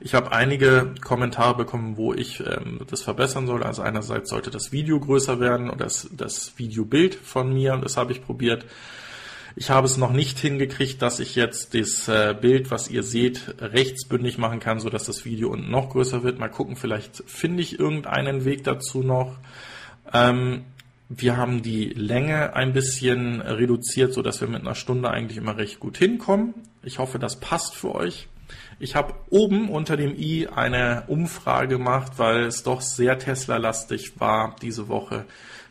Ich habe einige Kommentare bekommen, wo ich ähm, das verbessern soll. Also einerseits sollte das Video größer werden oder das, das Videobild von mir. Das habe ich probiert. Ich habe es noch nicht hingekriegt, dass ich jetzt das äh, Bild, was ihr seht, rechtsbündig machen kann, so dass das Video unten noch größer wird. Mal gucken, vielleicht finde ich irgendeinen Weg dazu noch. Ähm, wir haben die Länge ein bisschen reduziert, so dass wir mit einer Stunde eigentlich immer recht gut hinkommen. Ich hoffe, das passt für euch. Ich habe oben unter dem i eine Umfrage gemacht, weil es doch sehr Tesla-lastig war diese Woche.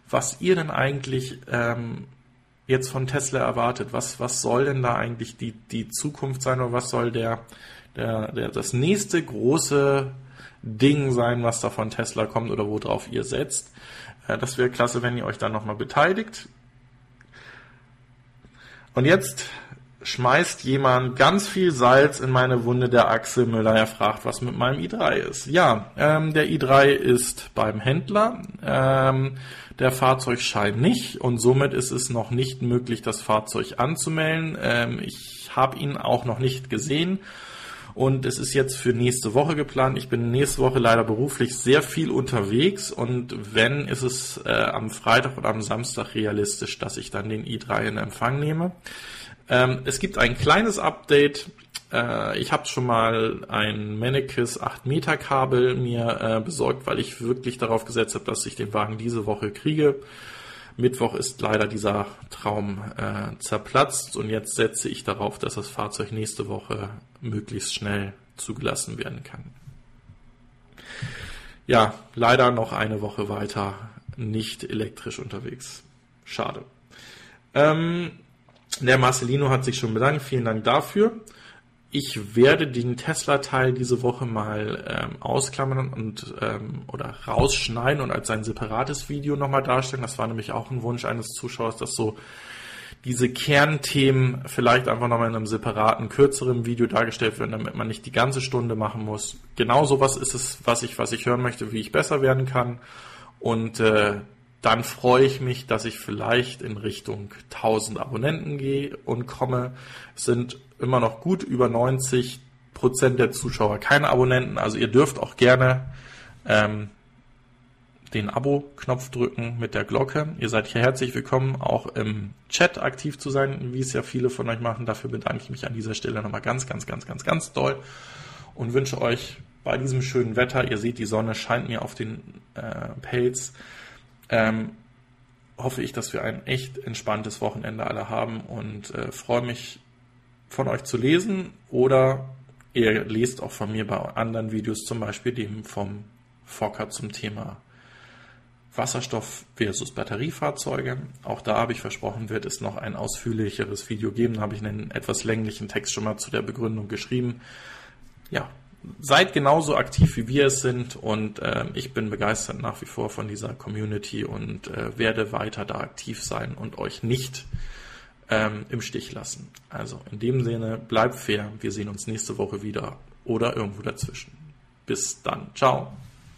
Was ihr denn eigentlich ähm, jetzt von Tesla erwartet? Was, was soll denn da eigentlich die, die Zukunft sein oder was soll der, der, der, das nächste große Ding sein, was da von Tesla kommt oder worauf ihr setzt? Äh, das wäre klasse, wenn ihr euch da nochmal beteiligt. Und jetzt schmeißt jemand ganz viel Salz in meine Wunde der Axel Müller. Er fragt, was mit meinem i3 ist. Ja, ähm, der i3 ist beim Händler. Ähm, der Fahrzeugschein nicht und somit ist es noch nicht möglich, das Fahrzeug anzumelden. Ähm, ich habe ihn auch noch nicht gesehen. Und es ist jetzt für nächste Woche geplant. Ich bin nächste Woche leider beruflich sehr viel unterwegs und wenn, ist es äh, am Freitag oder am Samstag realistisch, dass ich dann den i3 in Empfang nehme. Ähm, es gibt ein kleines Update. Äh, ich habe schon mal ein Mannekes 8 Meter Kabel mir äh, besorgt, weil ich wirklich darauf gesetzt habe, dass ich den Wagen diese Woche kriege. Mittwoch ist leider dieser Traum äh, zerplatzt und jetzt setze ich darauf, dass das Fahrzeug nächste Woche möglichst schnell zugelassen werden kann. Ja, leider noch eine Woche weiter nicht elektrisch unterwegs. Schade. Ähm, der Marcelino hat sich schon bedankt. Vielen Dank dafür. Ich werde den Tesla-Teil diese Woche mal ähm, ausklammern und ähm, oder rausschneiden und als ein separates Video nochmal darstellen. Das war nämlich auch ein Wunsch eines Zuschauers, dass so diese Kernthemen vielleicht einfach nochmal in einem separaten, kürzeren Video dargestellt werden, damit man nicht die ganze Stunde machen muss. Genau sowas ist es, was ich, was ich hören möchte, wie ich besser werden kann. Und äh, dann freue ich mich, dass ich vielleicht in Richtung 1000 Abonnenten gehe und komme. Es sind immer noch gut über 90 Prozent der Zuschauer keine Abonnenten. Also ihr dürft auch gerne ähm, den Abo-Knopf drücken mit der Glocke. Ihr seid hier herzlich willkommen, auch im Chat aktiv zu sein, wie es ja viele von euch machen. Dafür bedanke ich mich an dieser Stelle nochmal ganz, ganz, ganz, ganz, ganz doll und wünsche euch bei diesem schönen Wetter, ihr seht, die Sonne scheint mir auf den äh, Pelz, ähm, hoffe ich, dass wir ein echt entspanntes Wochenende alle haben und äh, freue mich von euch zu lesen oder ihr lest auch von mir bei anderen Videos, zum Beispiel dem vom Fokker zum Thema Wasserstoff versus Batteriefahrzeuge. Auch da habe ich versprochen, wird es noch ein ausführlicheres Video geben. Da habe ich einen etwas länglichen Text schon mal zu der Begründung geschrieben. Ja, seid genauso aktiv wie wir es sind und äh, ich bin begeistert nach wie vor von dieser Community und äh, werde weiter da aktiv sein und euch nicht ähm, im Stich lassen. Also in dem Sinne, bleibt fair. Wir sehen uns nächste Woche wieder oder irgendwo dazwischen. Bis dann. Ciao.